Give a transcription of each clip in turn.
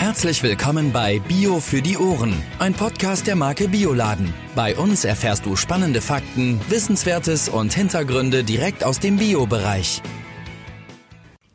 Herzlich willkommen bei Bio für die Ohren, ein Podcast der Marke Bioladen. Bei uns erfährst du spannende Fakten, Wissenswertes und Hintergründe direkt aus dem Bio-Bereich.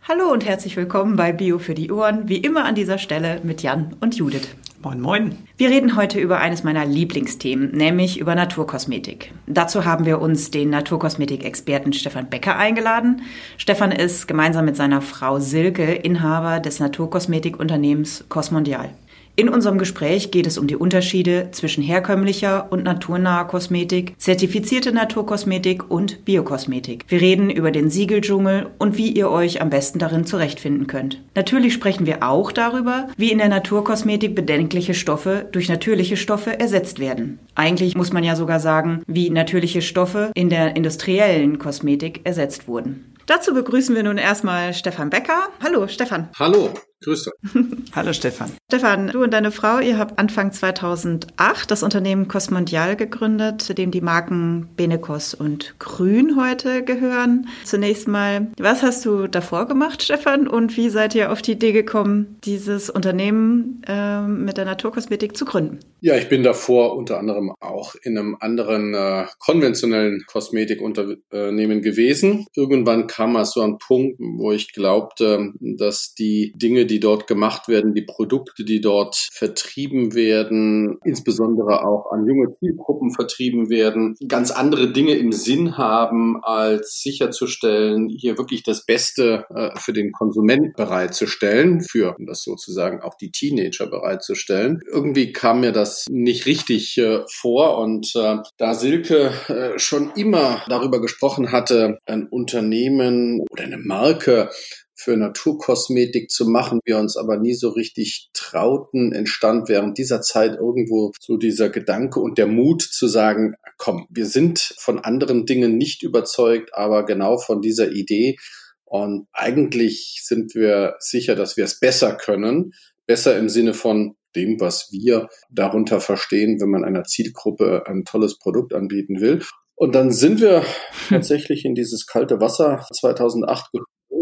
Hallo und herzlich willkommen bei Bio für die Ohren, wie immer an dieser Stelle mit Jan und Judith. Moin, moin. Wir reden heute über eines meiner Lieblingsthemen, nämlich über Naturkosmetik. Dazu haben wir uns den Naturkosmetik-Experten Stefan Becker eingeladen. Stefan ist gemeinsam mit seiner Frau Silke Inhaber des Naturkosmetikunternehmens Cosmondial. In unserem Gespräch geht es um die Unterschiede zwischen herkömmlicher und naturnaher Kosmetik, zertifizierte Naturkosmetik und Biokosmetik. Wir reden über den Siegeldschungel und wie ihr euch am besten darin zurechtfinden könnt. Natürlich sprechen wir auch darüber, wie in der Naturkosmetik bedenkliche Stoffe durch natürliche Stoffe ersetzt werden. Eigentlich muss man ja sogar sagen, wie natürliche Stoffe in der industriellen Kosmetik ersetzt wurden. Dazu begrüßen wir nun erstmal Stefan Becker. Hallo, Stefan. Hallo. Grüße. Hallo Stefan. Stefan, du und deine Frau, ihr habt Anfang 2008 das Unternehmen Cosmondial gegründet, zu dem die Marken Benecos und Grün heute gehören. Zunächst mal, was hast du davor gemacht, Stefan, und wie seid ihr auf die Idee gekommen, dieses Unternehmen äh, mit der Naturkosmetik zu gründen? Ja, ich bin davor unter anderem auch in einem anderen äh, konventionellen Kosmetikunternehmen gewesen. Irgendwann kam es so ein Punkt, wo ich glaubte, dass die Dinge, die die dort gemacht werden, die Produkte, die dort vertrieben werden, insbesondere auch an junge Zielgruppen vertrieben werden, ganz andere Dinge im Sinn haben, als sicherzustellen, hier wirklich das Beste äh, für den Konsument bereitzustellen, für das sozusagen auch die Teenager bereitzustellen. Irgendwie kam mir das nicht richtig äh, vor und äh, da Silke äh, schon immer darüber gesprochen hatte, ein Unternehmen oder eine Marke für Naturkosmetik zu machen, wir uns aber nie so richtig trauten, entstand während dieser Zeit irgendwo so dieser Gedanke und der Mut zu sagen, komm, wir sind von anderen Dingen nicht überzeugt, aber genau von dieser Idee. Und eigentlich sind wir sicher, dass wir es besser können. Besser im Sinne von dem, was wir darunter verstehen, wenn man einer Zielgruppe ein tolles Produkt anbieten will. Und dann sind wir tatsächlich in dieses kalte Wasser 2008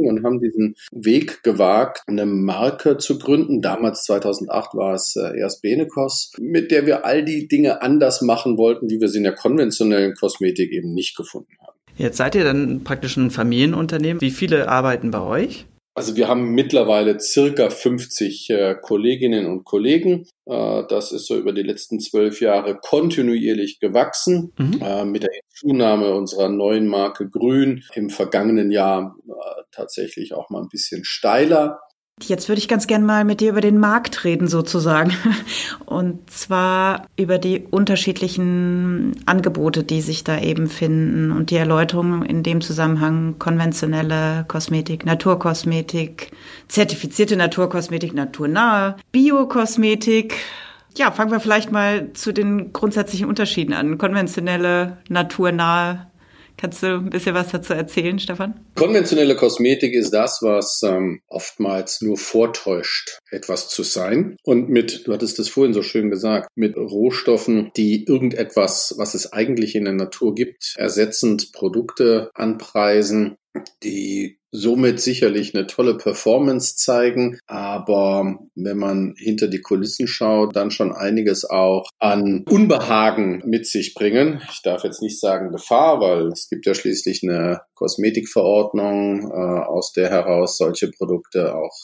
und haben diesen Weg gewagt, eine Marke zu gründen. Damals 2008 war es äh, erst Benecos, mit der wir all die Dinge anders machen wollten, wie wir sie in der konventionellen Kosmetik eben nicht gefunden haben. Jetzt seid ihr dann praktisch ein Familienunternehmen. Wie viele arbeiten bei euch? Also wir haben mittlerweile circa 50 äh, Kolleginnen und Kollegen. Äh, das ist so über die letzten zwölf Jahre kontinuierlich gewachsen. Mhm. Äh, mit der Zunahme unserer neuen Marke Grün im vergangenen Jahr äh, tatsächlich auch mal ein bisschen steiler. Jetzt würde ich ganz gern mal mit dir über den Markt reden, sozusagen. Und zwar über die unterschiedlichen Angebote, die sich da eben finden und die Erläuterung in dem Zusammenhang konventionelle Kosmetik, Naturkosmetik, zertifizierte Naturkosmetik, naturnahe, Biokosmetik. Ja, fangen wir vielleicht mal zu den grundsätzlichen Unterschieden an. Konventionelle, naturnahe Kannst du ein bisschen was dazu erzählen, Stefan? Konventionelle Kosmetik ist das, was ähm, oftmals nur vortäuscht, etwas zu sein. Und mit, du hattest es vorhin so schön gesagt, mit Rohstoffen, die irgendetwas, was es eigentlich in der Natur gibt, ersetzend Produkte anpreisen, die somit sicherlich eine tolle Performance zeigen. Aber wenn man hinter die Kulissen schaut, dann schon einiges auch an Unbehagen mit sich bringen. Ich darf jetzt nicht sagen Gefahr, weil es gibt ja schließlich eine Kosmetikverordnung, äh, aus der heraus solche Produkte auch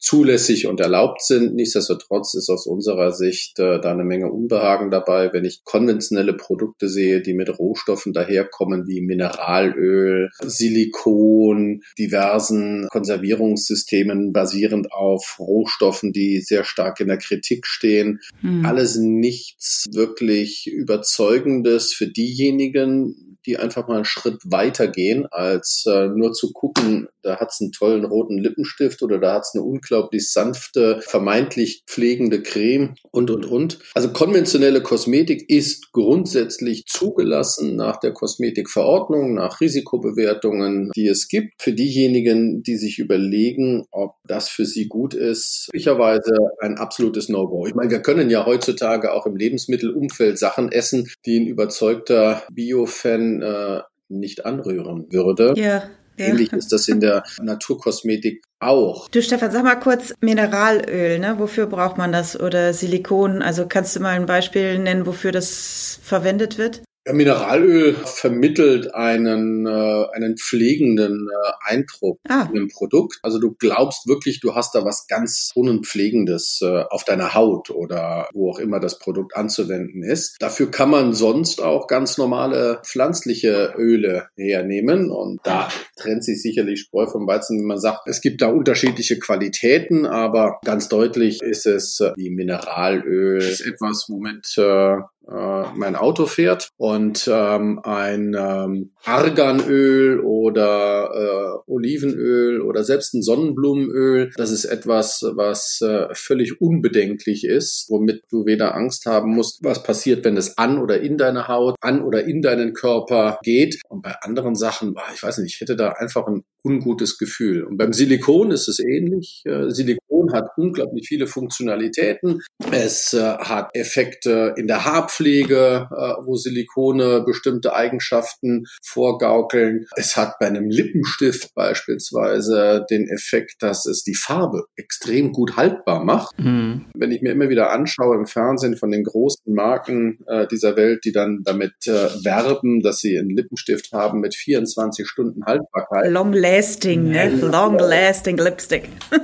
zulässig und erlaubt sind. Nichtsdestotrotz ist aus unserer Sicht äh, da eine Menge Unbehagen dabei, wenn ich konventionelle Produkte sehe, die mit Rohstoffen daherkommen wie Mineralöl, Silikon, diversen Konservierungssystemen basierend auf Rohstoffen, die sehr stark in der Kritik stehen. Hm. Alles nichts wirklich Überzeugendes für diejenigen, die einfach mal einen Schritt weiter gehen, als äh, nur zu gucken, da hat's einen tollen roten Lippenstift oder da hat's eine unglaublich sanfte, vermeintlich pflegende Creme und, und, und. Also konventionelle Kosmetik ist grundsätzlich zugelassen nach der Kosmetikverordnung, nach Risikobewertungen, die es gibt. Für diejenigen, die sich überlegen, ob das für sie gut ist, möglicherweise ein absolutes No-Go. Ich meine, wir können ja heutzutage auch im Lebensmittelumfeld Sachen essen, die ein überzeugter Bio-Fan äh, nicht anrühren würde. Ja. Ähnlich ist das in der Naturkosmetik auch. Du Stefan, sag mal kurz Mineralöl, ne? Wofür braucht man das? Oder Silikon? Also kannst du mal ein Beispiel nennen, wofür das verwendet wird? Mineralöl vermittelt einen, äh, einen pflegenden äh, Eindruck ah. in dem Produkt. Also du glaubst wirklich, du hast da was ganz Unpflegendes äh, auf deiner Haut oder wo auch immer das Produkt anzuwenden ist. Dafür kann man sonst auch ganz normale pflanzliche Öle hernehmen und da trennt sich sicherlich Spreu vom Weizen, wenn man sagt, es gibt da unterschiedliche Qualitäten, aber ganz deutlich ist es äh, die Mineralöl, ist etwas, womit äh, mein Auto fährt und ähm, ein ähm, Arganöl oder äh, Olivenöl oder selbst ein Sonnenblumenöl, das ist etwas, was äh, völlig unbedenklich ist, womit du weder Angst haben musst, was passiert, wenn es an oder in deine Haut, an oder in deinen Körper geht. Und bei anderen Sachen, ich weiß nicht, ich hätte da einfach ein ungutes Gefühl. Und beim Silikon ist es ähnlich. Äh, Silikon hat unglaublich viele Funktionalitäten. Es äh, hat Effekte in der Haarpflege, äh, wo Silikone bestimmte Eigenschaften vorgaukeln. Es hat bei einem Lippenstift beispielsweise den Effekt, dass es die Farbe extrem gut haltbar macht. Mhm. Wenn ich mir immer wieder anschaue im Fernsehen von den großen Marken dieser Welt, die dann damit werben, dass sie einen Lippenstift haben mit 24 Stunden Haltbarkeit. Long lasting, ne? Long lasting Lipstick.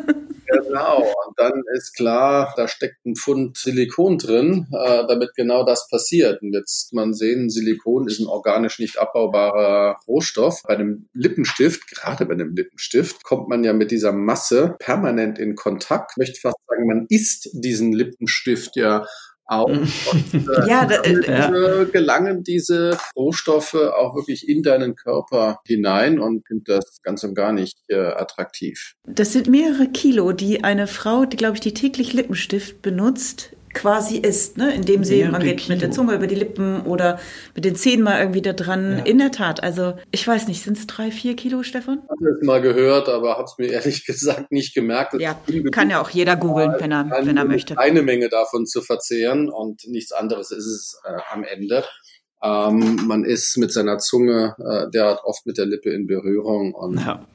Genau, und dann ist klar, da steckt ein Pfund Silikon drin, äh, damit genau das passiert. Und jetzt man sehen, Silikon ist ein organisch nicht abbaubarer Rohstoff. Bei einem Lippenstift, gerade bei einem Lippenstift, kommt man ja mit dieser Masse permanent in Kontakt. Ich möchte fast sagen, man isst diesen Lippenstift ja auch. Und, äh, ja, da, äh, gelangen diese Rohstoffe auch wirklich in deinen Körper hinein und finde das ganz und gar nicht äh, attraktiv. Das sind mehrere Kilo, die eine Frau, die glaube ich, die täglich Lippenstift benutzt, quasi isst, ne? indem sie, man geht mit der Zunge über die Lippen oder mit den Zähnen mal irgendwie da dran. Ja. In der Tat, also ich weiß nicht, sind es drei, vier Kilo, Stefan? Ich habe es mal gehört, aber habe es mir ehrlich gesagt nicht gemerkt. Ja, kann ja auch jeder googeln, wenn er, wenn er möchte. Eine Menge davon zu verzehren und nichts anderes ist es äh, am Ende. Ähm, man ist mit seiner Zunge äh, derart oft mit der Lippe in Berührung und ja.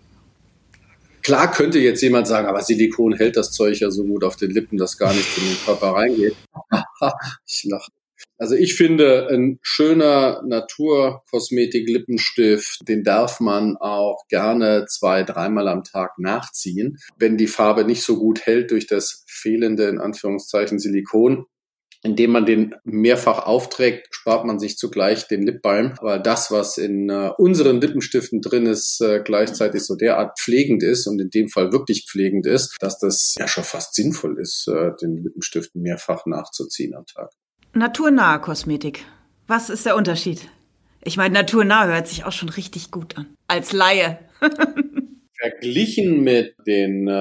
Klar könnte jetzt jemand sagen, aber Silikon hält das Zeug ja so gut auf den Lippen, dass gar nichts in den Körper reingeht. ich lache. Also ich finde, ein schöner Naturkosmetik-Lippenstift, den darf man auch gerne zwei, dreimal am Tag nachziehen. Wenn die Farbe nicht so gut hält durch das fehlende, in Anführungszeichen, Silikon, indem man den mehrfach aufträgt, spart man sich zugleich den Lipbalm. Aber das, was in äh, unseren Lippenstiften drin ist, äh, gleichzeitig so derart pflegend ist und in dem Fall wirklich pflegend ist, dass das ja schon fast sinnvoll ist, äh, den Lippenstift mehrfach nachzuziehen am Tag. Naturnahe Kosmetik. Was ist der Unterschied? Ich meine, naturnah hört sich auch schon richtig gut an. Als Laie. Verglichen mit den äh,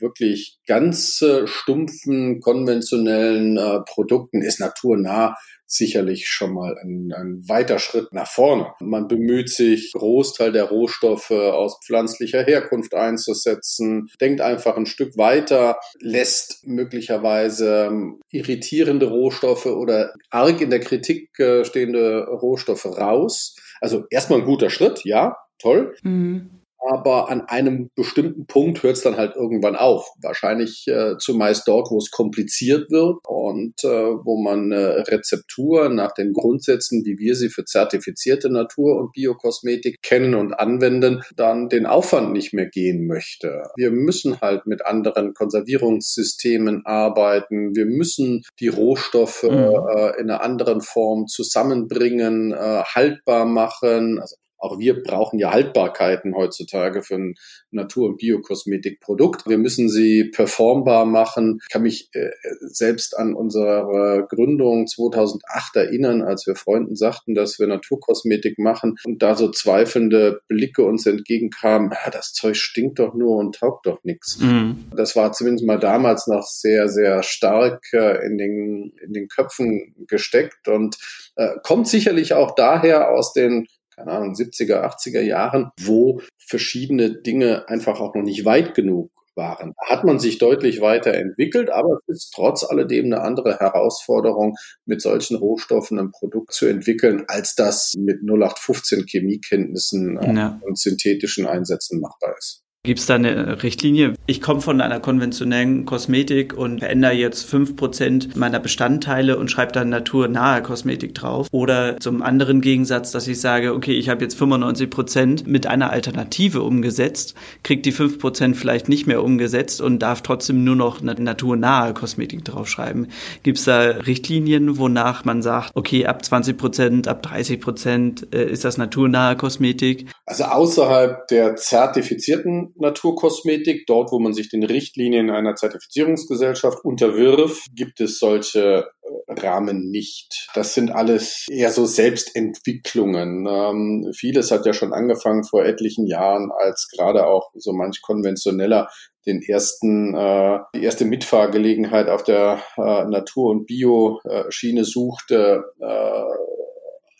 wirklich ganz äh, stumpfen, konventionellen äh, Produkten ist naturnah sicherlich schon mal ein, ein weiter Schritt nach vorne. Man bemüht sich, Großteil der Rohstoffe aus pflanzlicher Herkunft einzusetzen, denkt einfach ein Stück weiter, lässt möglicherweise ähm, irritierende Rohstoffe oder arg in der Kritik äh, stehende Rohstoffe raus. Also erstmal ein guter Schritt, ja, toll. Mhm aber an einem bestimmten Punkt hört es dann halt irgendwann auf. Wahrscheinlich äh, zumeist dort, wo es kompliziert wird und äh, wo man äh, Rezeptur nach den Grundsätzen, wie wir sie für zertifizierte Natur- und Biokosmetik kennen und anwenden, dann den Aufwand nicht mehr gehen möchte. Wir müssen halt mit anderen Konservierungssystemen arbeiten. Wir müssen die Rohstoffe mhm. äh, in einer anderen Form zusammenbringen, äh, haltbar machen. Also auch wir brauchen ja Haltbarkeiten heutzutage für ein Natur- und Biokosmetikprodukt. Wir müssen sie performbar machen. Ich kann mich äh, selbst an unsere Gründung 2008 erinnern, als wir Freunden sagten, dass wir Naturkosmetik machen und da so zweifelnde Blicke uns entgegenkamen, ah, das Zeug stinkt doch nur und taugt doch nichts. Mhm. Das war zumindest mal damals noch sehr, sehr stark äh, in, den, in den Köpfen gesteckt und äh, kommt sicherlich auch daher aus den keine Ahnung, 70er, 80er Jahren, wo verschiedene Dinge einfach auch noch nicht weit genug waren. Da hat man sich deutlich weiterentwickelt, aber es ist trotz alledem eine andere Herausforderung, mit solchen Rohstoffen ein Produkt zu entwickeln, als das mit 0815 Chemiekenntnissen ja. und synthetischen Einsätzen machbar ist. Gibt es da eine Richtlinie? Ich komme von einer konventionellen Kosmetik und verändere jetzt fünf Prozent meiner Bestandteile und schreibe dann naturnahe Kosmetik drauf. Oder zum anderen Gegensatz, dass ich sage, okay, ich habe jetzt 95 Prozent mit einer Alternative umgesetzt, kriege die fünf Prozent vielleicht nicht mehr umgesetzt und darf trotzdem nur noch eine naturnahe Kosmetik draufschreiben. Gibt es da Richtlinien, wonach man sagt, okay, ab 20%, Prozent, ab 30 Prozent äh, ist das naturnahe Kosmetik? Also außerhalb der zertifizierten Naturkosmetik. Dort, wo man sich den Richtlinien einer Zertifizierungsgesellschaft unterwirft, gibt es solche äh, Rahmen nicht. Das sind alles eher so Selbstentwicklungen. Ähm, vieles hat ja schon angefangen vor etlichen Jahren, als gerade auch so manch konventioneller den ersten, äh, die erste Mitfahrgelegenheit auf der äh, Natur- und Bio-Schiene suchte, äh,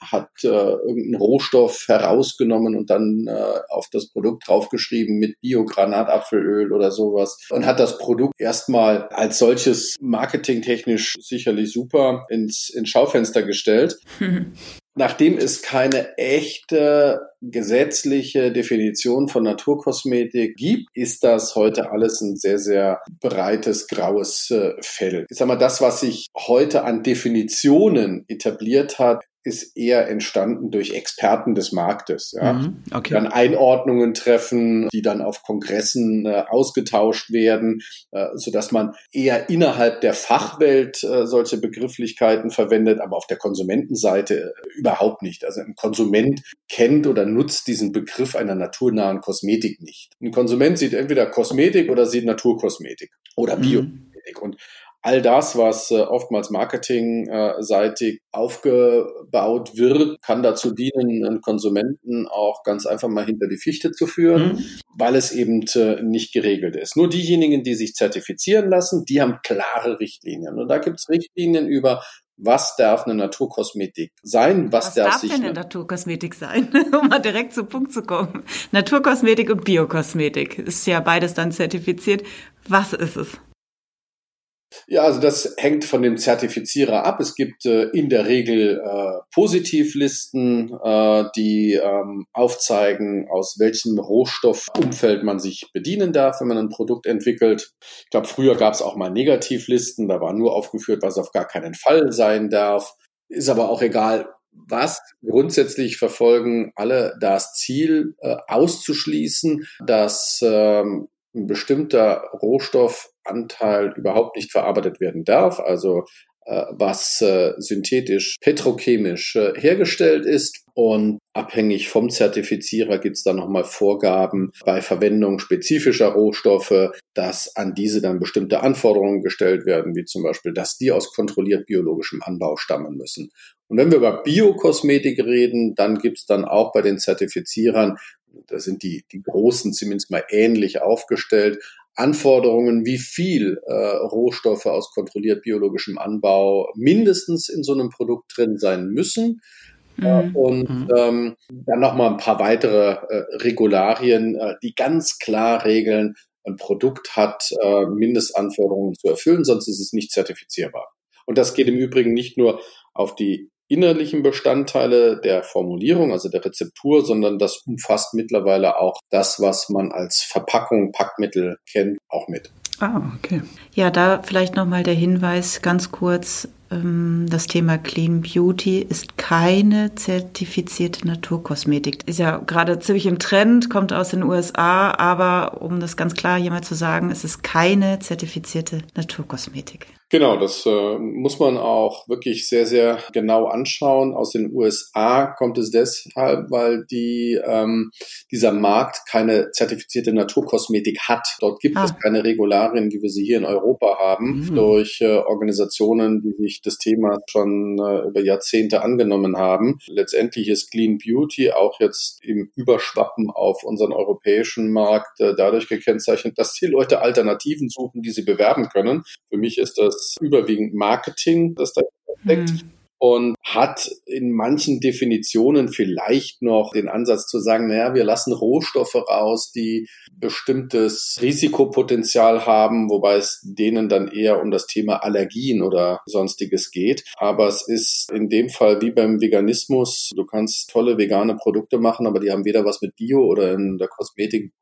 hat äh, irgendeinen Rohstoff herausgenommen und dann äh, auf das Produkt draufgeschrieben mit Bio-Granatapfelöl oder sowas und hat das Produkt erstmal als solches marketingtechnisch sicherlich super ins, ins Schaufenster gestellt. Nachdem es keine echte gesetzliche Definition von Naturkosmetik gibt, ist das heute alles ein sehr, sehr breites graues äh, Feld. Ich sag mal, das, was sich heute an Definitionen etabliert hat, ist eher entstanden durch Experten des Marktes, ja. Mhm, okay. Dann Einordnungen treffen, die dann auf Kongressen äh, ausgetauscht werden, äh, so dass man eher innerhalb der Fachwelt äh, solche Begrifflichkeiten verwendet, aber auf der Konsumentenseite äh, überhaupt nicht. Also ein Konsument kennt oder nutzt diesen Begriff einer naturnahen Kosmetik nicht. Ein Konsument sieht entweder Kosmetik oder sieht Naturkosmetik oder Biokosmetik. Mhm. Und all das, was äh, oftmals marketingseitig aufgebaut wird, kann dazu dienen, einen Konsumenten auch ganz einfach mal hinter die Fichte zu führen, mhm. weil es eben äh, nicht geregelt ist. Nur diejenigen, die sich zertifizieren lassen, die haben klare Richtlinien. Und da gibt es Richtlinien über was darf eine Naturkosmetik sein? Was, was darf, darf sich denn eine Naturkosmetik sein? um mal direkt zum Punkt zu kommen. Naturkosmetik und Biokosmetik ist ja beides dann zertifiziert. Was ist es? Ja, also das hängt von dem Zertifizierer ab. Es gibt äh, in der Regel äh, Positivlisten, äh, die ähm, aufzeigen, aus welchem Rohstoffumfeld man sich bedienen darf, wenn man ein Produkt entwickelt. Ich glaube, früher gab es auch mal Negativlisten, da war nur aufgeführt, was auf gar keinen Fall sein darf. Ist aber auch egal, was grundsätzlich verfolgen alle das Ziel äh, auszuschließen, dass ähm, ein bestimmter Rohstoffanteil überhaupt nicht verarbeitet werden darf, also äh, was äh, synthetisch petrochemisch äh, hergestellt ist. Und abhängig vom Zertifizierer gibt es dann nochmal Vorgaben bei Verwendung spezifischer Rohstoffe, dass an diese dann bestimmte Anforderungen gestellt werden, wie zum Beispiel, dass die aus kontrolliert biologischem Anbau stammen müssen. Und wenn wir über Biokosmetik reden, dann gibt es dann auch bei den Zertifizierern da sind die, die Großen zumindest mal ähnlich aufgestellt. Anforderungen, wie viel äh, Rohstoffe aus kontrolliert biologischem Anbau mindestens in so einem Produkt drin sein müssen. Äh, mhm. und mhm. ähm, dann nochmal ein paar weitere äh, Regularien, äh, die ganz klar regeln, ein Produkt hat äh, Mindestanforderungen zu erfüllen, sonst ist es nicht zertifizierbar. Und das geht im Übrigen nicht nur auf die innerlichen Bestandteile der Formulierung, also der Rezeptur, sondern das umfasst mittlerweile auch das, was man als Verpackung, Packmittel kennt, auch mit. Ah, okay. Ja, da vielleicht nochmal der Hinweis ganz kurz. Ähm, das Thema Clean Beauty ist keine zertifizierte Naturkosmetik. Ist ja gerade ziemlich im Trend, kommt aus den USA, aber um das ganz klar mal zu sagen, es ist keine zertifizierte Naturkosmetik. Genau, das äh, muss man auch wirklich sehr, sehr genau anschauen. Aus den USA kommt es deshalb, weil die, ähm, dieser Markt keine zertifizierte Naturkosmetik hat. Dort gibt ah. es keine Regularien, wie wir sie hier in Europa haben, mhm. durch äh, Organisationen, die sich das Thema schon äh, über Jahrzehnte angenommen haben. Letztendlich ist Clean Beauty auch jetzt im Überschwappen auf unseren europäischen Markt äh, dadurch gekennzeichnet, dass die Leute Alternativen suchen, die sie bewerben können. Für mich ist das ist überwiegend Marketing, das da steckt. Mhm. Und hat in manchen Definitionen vielleicht noch den Ansatz zu sagen, naja, wir lassen Rohstoffe raus, die bestimmtes Risikopotenzial haben, wobei es denen dann eher um das Thema Allergien oder sonstiges geht. Aber es ist in dem Fall wie beim Veganismus, du kannst tolle vegane Produkte machen, aber die haben weder was mit Bio oder in der Kosmetik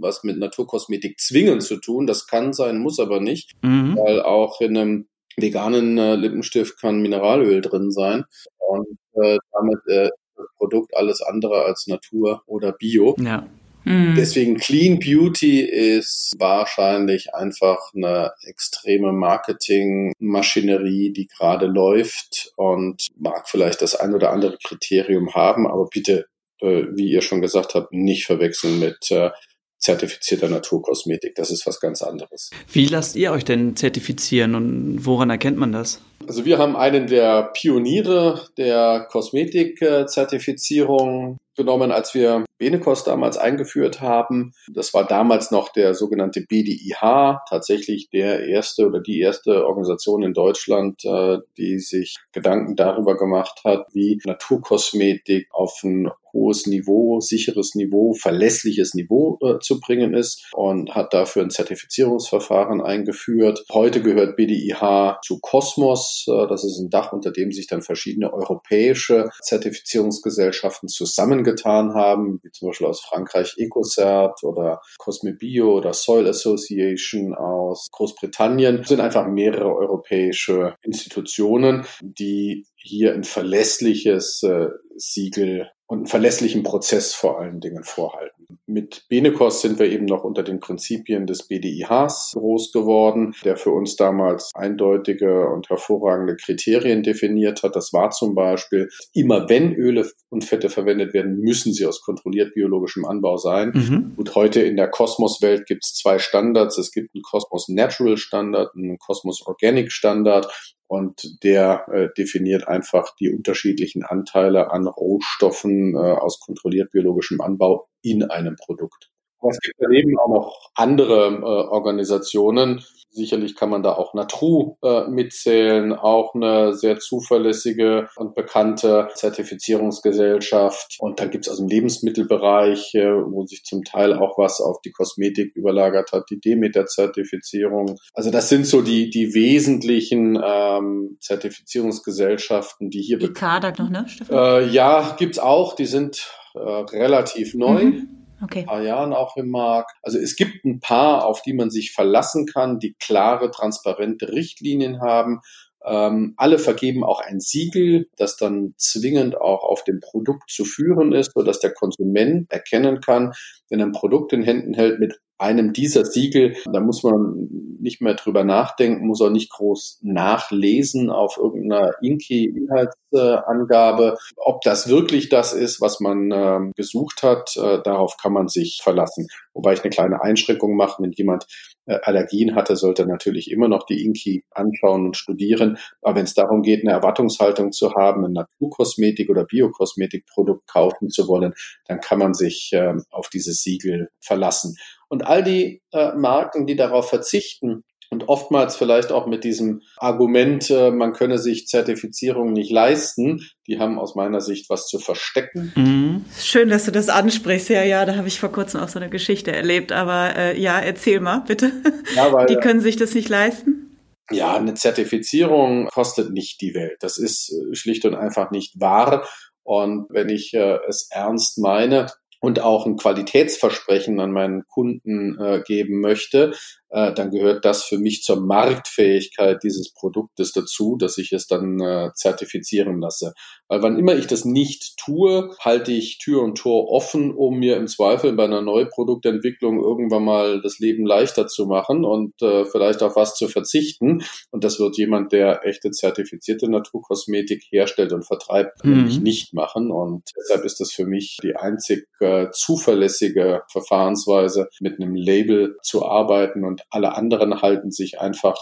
was mit Naturkosmetik zwingend zu tun. Das kann sein, muss aber nicht, mhm. weil auch in einem veganen äh, Lippenstift kann Mineralöl drin sein und äh, damit äh, das Produkt alles andere als Natur oder Bio. Ja. Mhm. Deswegen Clean Beauty ist wahrscheinlich einfach eine extreme Marketingmaschinerie, die gerade läuft und mag vielleicht das ein oder andere Kriterium haben, aber bitte, äh, wie ihr schon gesagt habt, nicht verwechseln mit äh, zertifizierter Naturkosmetik. Das ist was ganz anderes. Wie lasst ihr euch denn zertifizieren und woran erkennt man das? Also wir haben einen der Pioniere der Kosmetik-Zertifizierung genommen, als wir Benekos damals eingeführt haben. Das war damals noch der sogenannte BDIH, tatsächlich der erste oder die erste Organisation in Deutschland, äh, die sich Gedanken darüber gemacht hat, wie Naturkosmetik auf ein hohes Niveau, sicheres Niveau, verlässliches Niveau äh, zu bringen ist und hat dafür ein Zertifizierungsverfahren eingeführt. Heute gehört BDIH zu Cosmos. Äh, das ist ein Dach, unter dem sich dann verschiedene europäische Zertifizierungsgesellschaften zusammengetan haben, wie zum Beispiel aus Frankreich EcoCert oder Cosmebio oder Soil Association aus Großbritannien. Das sind einfach mehrere europäische Institutionen, die hier ein verlässliches äh, Siegel und einen verlässlichen Prozess vor allen Dingen vorhalten. Mit Benekos sind wir eben noch unter den Prinzipien des BDIHs groß geworden, der für uns damals eindeutige und hervorragende Kriterien definiert hat. Das war zum Beispiel, immer wenn Öle und Fette verwendet werden, müssen sie aus kontrolliert biologischem Anbau sein. Mhm. Und heute in der Kosmos-Welt gibt es zwei Standards. Es gibt einen Kosmos Natural Standard, einen Kosmos Organic Standard und der äh, definiert einfach die unterschiedlichen Anteile an Rohstoffen äh, aus kontrolliert biologischem Anbau in einem Produkt. Es gibt daneben auch noch andere äh, Organisationen, Sicherlich kann man da auch Natru äh, mitzählen, auch eine sehr zuverlässige und bekannte Zertifizierungsgesellschaft. Und dann gibt's aus dem Lebensmittelbereich, äh, wo sich zum Teil auch was auf die Kosmetik überlagert hat, die Demeter-Zertifizierung. Also das sind so die, die wesentlichen ähm, Zertifizierungsgesellschaften, die hier... Die Kadak noch, ne, Stefan? Äh, ja, gibt's auch. Die sind äh, relativ neu. Mhm okay. ein paar Jahren auch im Markt. Also es gibt ein paar, auf die man sich verlassen kann, die klare, transparente Richtlinien haben. Ähm, alle vergeben auch ein Siegel, das dann zwingend auch auf dem Produkt zu führen ist, sodass der Konsument erkennen kann, wenn er ein Produkt in Händen hält mit einem dieser Siegel, da muss man nicht mehr drüber nachdenken, muss auch nicht groß nachlesen auf irgendeiner Inki-Inhaltsangabe. Ob das wirklich das ist, was man äh, gesucht hat, äh, darauf kann man sich verlassen. Wobei ich eine kleine Einschränkung mache, wenn jemand äh, Allergien hatte, sollte natürlich immer noch die Inki anschauen und studieren. Aber wenn es darum geht, eine Erwartungshaltung zu haben, ein Naturkosmetik oder Biokosmetikprodukt kaufen zu wollen, dann kann man sich äh, auf dieses Siegel verlassen. Und all die äh, Marken, die darauf verzichten, und oftmals vielleicht auch mit diesem Argument, äh, man könne sich Zertifizierung nicht leisten, die haben aus meiner Sicht was zu verstecken. Mhm. Schön, dass du das ansprichst. Ja, ja, da habe ich vor kurzem auch so eine Geschichte erlebt. Aber äh, ja, erzähl mal, bitte. Ja, weil, die können sich das nicht leisten? Ja, eine Zertifizierung kostet nicht die Welt. Das ist äh, schlicht und einfach nicht wahr. Und wenn ich äh, es ernst meine, und auch ein Qualitätsversprechen an meinen Kunden äh, geben möchte, äh, dann gehört das für mich zur Marktfähigkeit dieses Produktes dazu, dass ich es dann äh, zertifizieren lasse. Weil wann immer ich das nicht tue, halte ich Tür und Tor offen, um mir im Zweifel bei einer Neuproduktentwicklung irgendwann mal das Leben leichter zu machen und äh, vielleicht auf was zu verzichten. Und das wird jemand, der echte zertifizierte Naturkosmetik herstellt und vertreibt, mhm. nämlich nicht machen. Und deshalb ist das für mich die einzig äh, zuverlässige Verfahrensweise, mit einem Label zu arbeiten und alle anderen halten sich einfach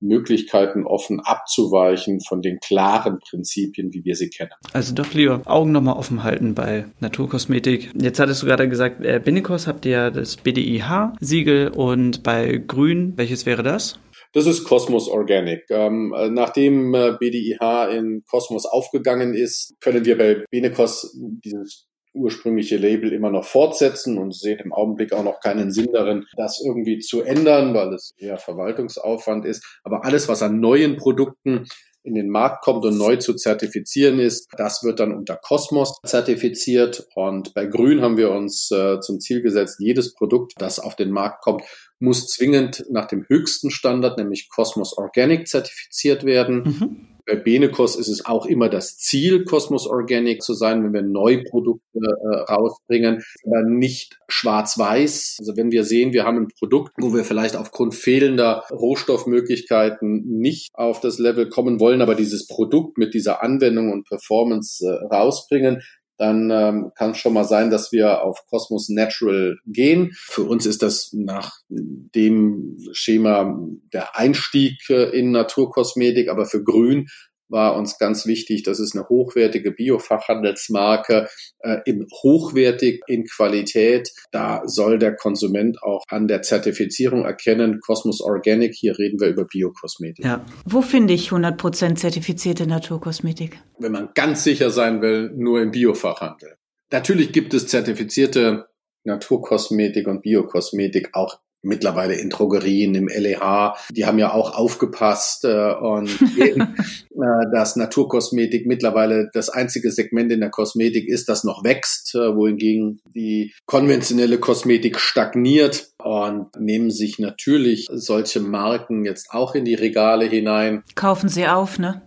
Möglichkeiten offen abzuweichen von den klaren Prinzipien, wie wir sie kennen. Also doch lieber Augen nochmal offen halten bei Naturkosmetik. Jetzt hattest du gerade gesagt, äh, Binikos habt ihr das BDIH-Siegel und bei Grün, welches wäre das? Das ist Cosmos Organic. Ähm, äh, nachdem äh, BDIH in Cosmos aufgegangen ist, können wir bei Benecos dieses ursprüngliche Label immer noch fortsetzen und sehen im Augenblick auch noch keinen Sinn darin, das irgendwie zu ändern, weil es eher Verwaltungsaufwand ist. Aber alles, was an neuen Produkten in den Markt kommt und neu zu zertifizieren ist. Das wird dann unter Cosmos zertifiziert. Und bei Grün haben wir uns äh, zum Ziel gesetzt, jedes Produkt, das auf den Markt kommt, muss zwingend nach dem höchsten Standard, nämlich Cosmos Organic, zertifiziert werden. Mhm. Bei Benecos ist es auch immer das Ziel, Cosmos Organic zu sein, wenn wir neue Produkte äh, rausbringen, aber nicht schwarz-weiß. Also wenn wir sehen, wir haben ein Produkt, wo wir vielleicht aufgrund fehlender Rohstoffmöglichkeiten nicht auf das Level kommen wollen, aber dieses Produkt mit dieser Anwendung und Performance äh, rausbringen, dann ähm, kann es schon mal sein, dass wir auf Cosmos Natural gehen. Für uns ist das nach dem Schema der Einstieg äh, in Naturkosmetik, aber für Grün war uns ganz wichtig, das ist eine hochwertige Biofachhandelsmarke, äh, im hochwertig in Qualität. Da soll der Konsument auch an der Zertifizierung erkennen, Cosmos Organic, hier reden wir über Biokosmetik. Ja. Wo finde ich 100% zertifizierte Naturkosmetik? Wenn man ganz sicher sein will, nur im Biofachhandel. Natürlich gibt es zertifizierte Naturkosmetik und Biokosmetik auch mittlerweile in Drogerien, im LEH. Die haben ja auch aufgepasst äh, und sehen, äh, dass Naturkosmetik mittlerweile das einzige Segment in der Kosmetik ist, das noch wächst, äh, wohingegen die konventionelle Kosmetik stagniert und nehmen sich natürlich solche Marken jetzt auch in die Regale hinein. Kaufen sie auf, ne?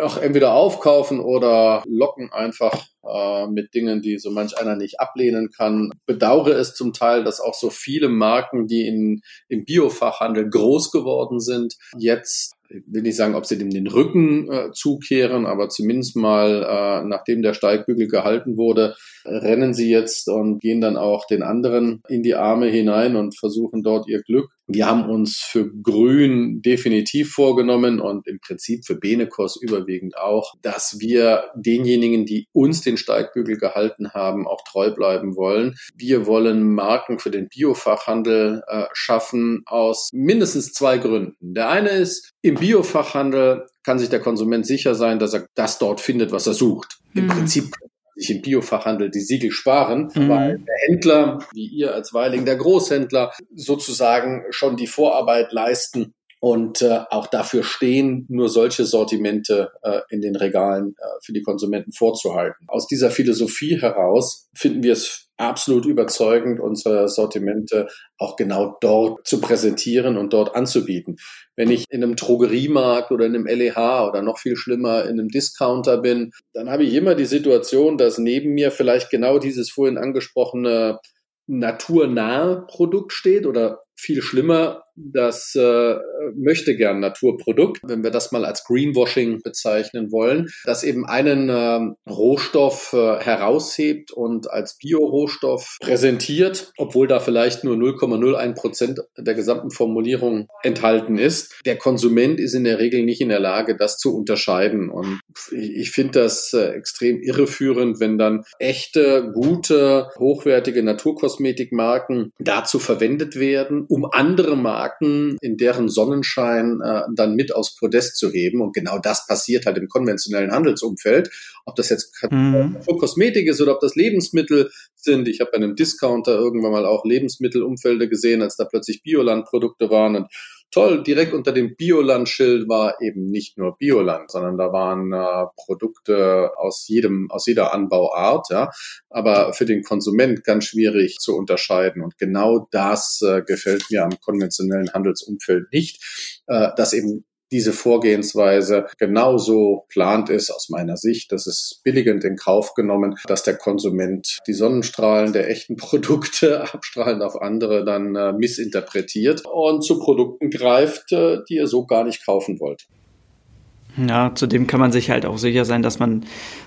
Auch entweder aufkaufen oder locken einfach äh, mit Dingen, die so manch einer nicht ablehnen kann. Bedauere es zum Teil, dass auch so viele Marken, die in, im Biofachhandel groß geworden sind, jetzt will nicht sagen, ob sie dem den Rücken äh, zukehren, aber zumindest mal, äh, nachdem der Steigbügel gehalten wurde, rennen sie jetzt und gehen dann auch den anderen in die Arme hinein und versuchen dort ihr Glück. Wir haben uns für Grün definitiv vorgenommen und im Prinzip für Benekos überwiegend auch, dass wir denjenigen, die uns den Steigbügel gehalten haben, auch treu bleiben wollen. Wir wollen Marken für den Biofachhandel äh, schaffen aus mindestens zwei Gründen. Der eine ist, im Biofachhandel kann sich der Konsument sicher sein, dass er das dort findet, was er sucht. Im mhm. Prinzip sich im Biofachhandel die Siegel sparen, mhm. weil der Händler, wie ihr als Weiling, der Großhändler, sozusagen schon die Vorarbeit leisten und äh, auch dafür stehen, nur solche Sortimente äh, in den Regalen äh, für die Konsumenten vorzuhalten. Aus dieser Philosophie heraus finden wir es absolut überzeugend, unsere Sortimente auch genau dort zu präsentieren und dort anzubieten. Wenn ich in einem Drogeriemarkt oder in einem LEH oder noch viel schlimmer in einem Discounter bin, dann habe ich immer die Situation, dass neben mir vielleicht genau dieses vorhin angesprochene naturnahe Produkt steht oder viel schlimmer das äh, möchte gern Naturprodukt, wenn wir das mal als Greenwashing bezeichnen wollen, das eben einen äh, Rohstoff äh, heraushebt und als Biorohstoff präsentiert, obwohl da vielleicht nur 0,01 Prozent der gesamten Formulierung enthalten ist. Der Konsument ist in der Regel nicht in der Lage, das zu unterscheiden. Und ich, ich finde das äh, extrem irreführend, wenn dann echte, gute, hochwertige Naturkosmetikmarken dazu verwendet werden, um andere Marken Marken in deren Sonnenschein äh, dann mit aufs Podest zu heben. Und genau das passiert halt im konventionellen Handelsumfeld. Ob das jetzt mhm. Kosmetik ist oder ob das Lebensmittel sind. Ich habe bei einem Discounter irgendwann mal auch Lebensmittelumfelder gesehen, als da plötzlich Biolandprodukte waren und toll, direkt unter dem Bioland-Schild war eben nicht nur Bioland, sondern da waren äh, Produkte aus jedem, aus jeder Anbauart, ja, aber für den Konsument ganz schwierig zu unterscheiden. Und genau das äh, gefällt mir am konventionellen Handelsumfeld nicht, äh, dass eben diese Vorgehensweise genauso plant ist aus meiner Sicht. Das ist billigend in Kauf genommen, dass der Konsument die Sonnenstrahlen der echten Produkte abstrahlend auf andere dann äh, missinterpretiert und zu Produkten greift, äh, die ihr so gar nicht kaufen wollt. Ja, zudem kann man sich halt auch sicher sein, dass man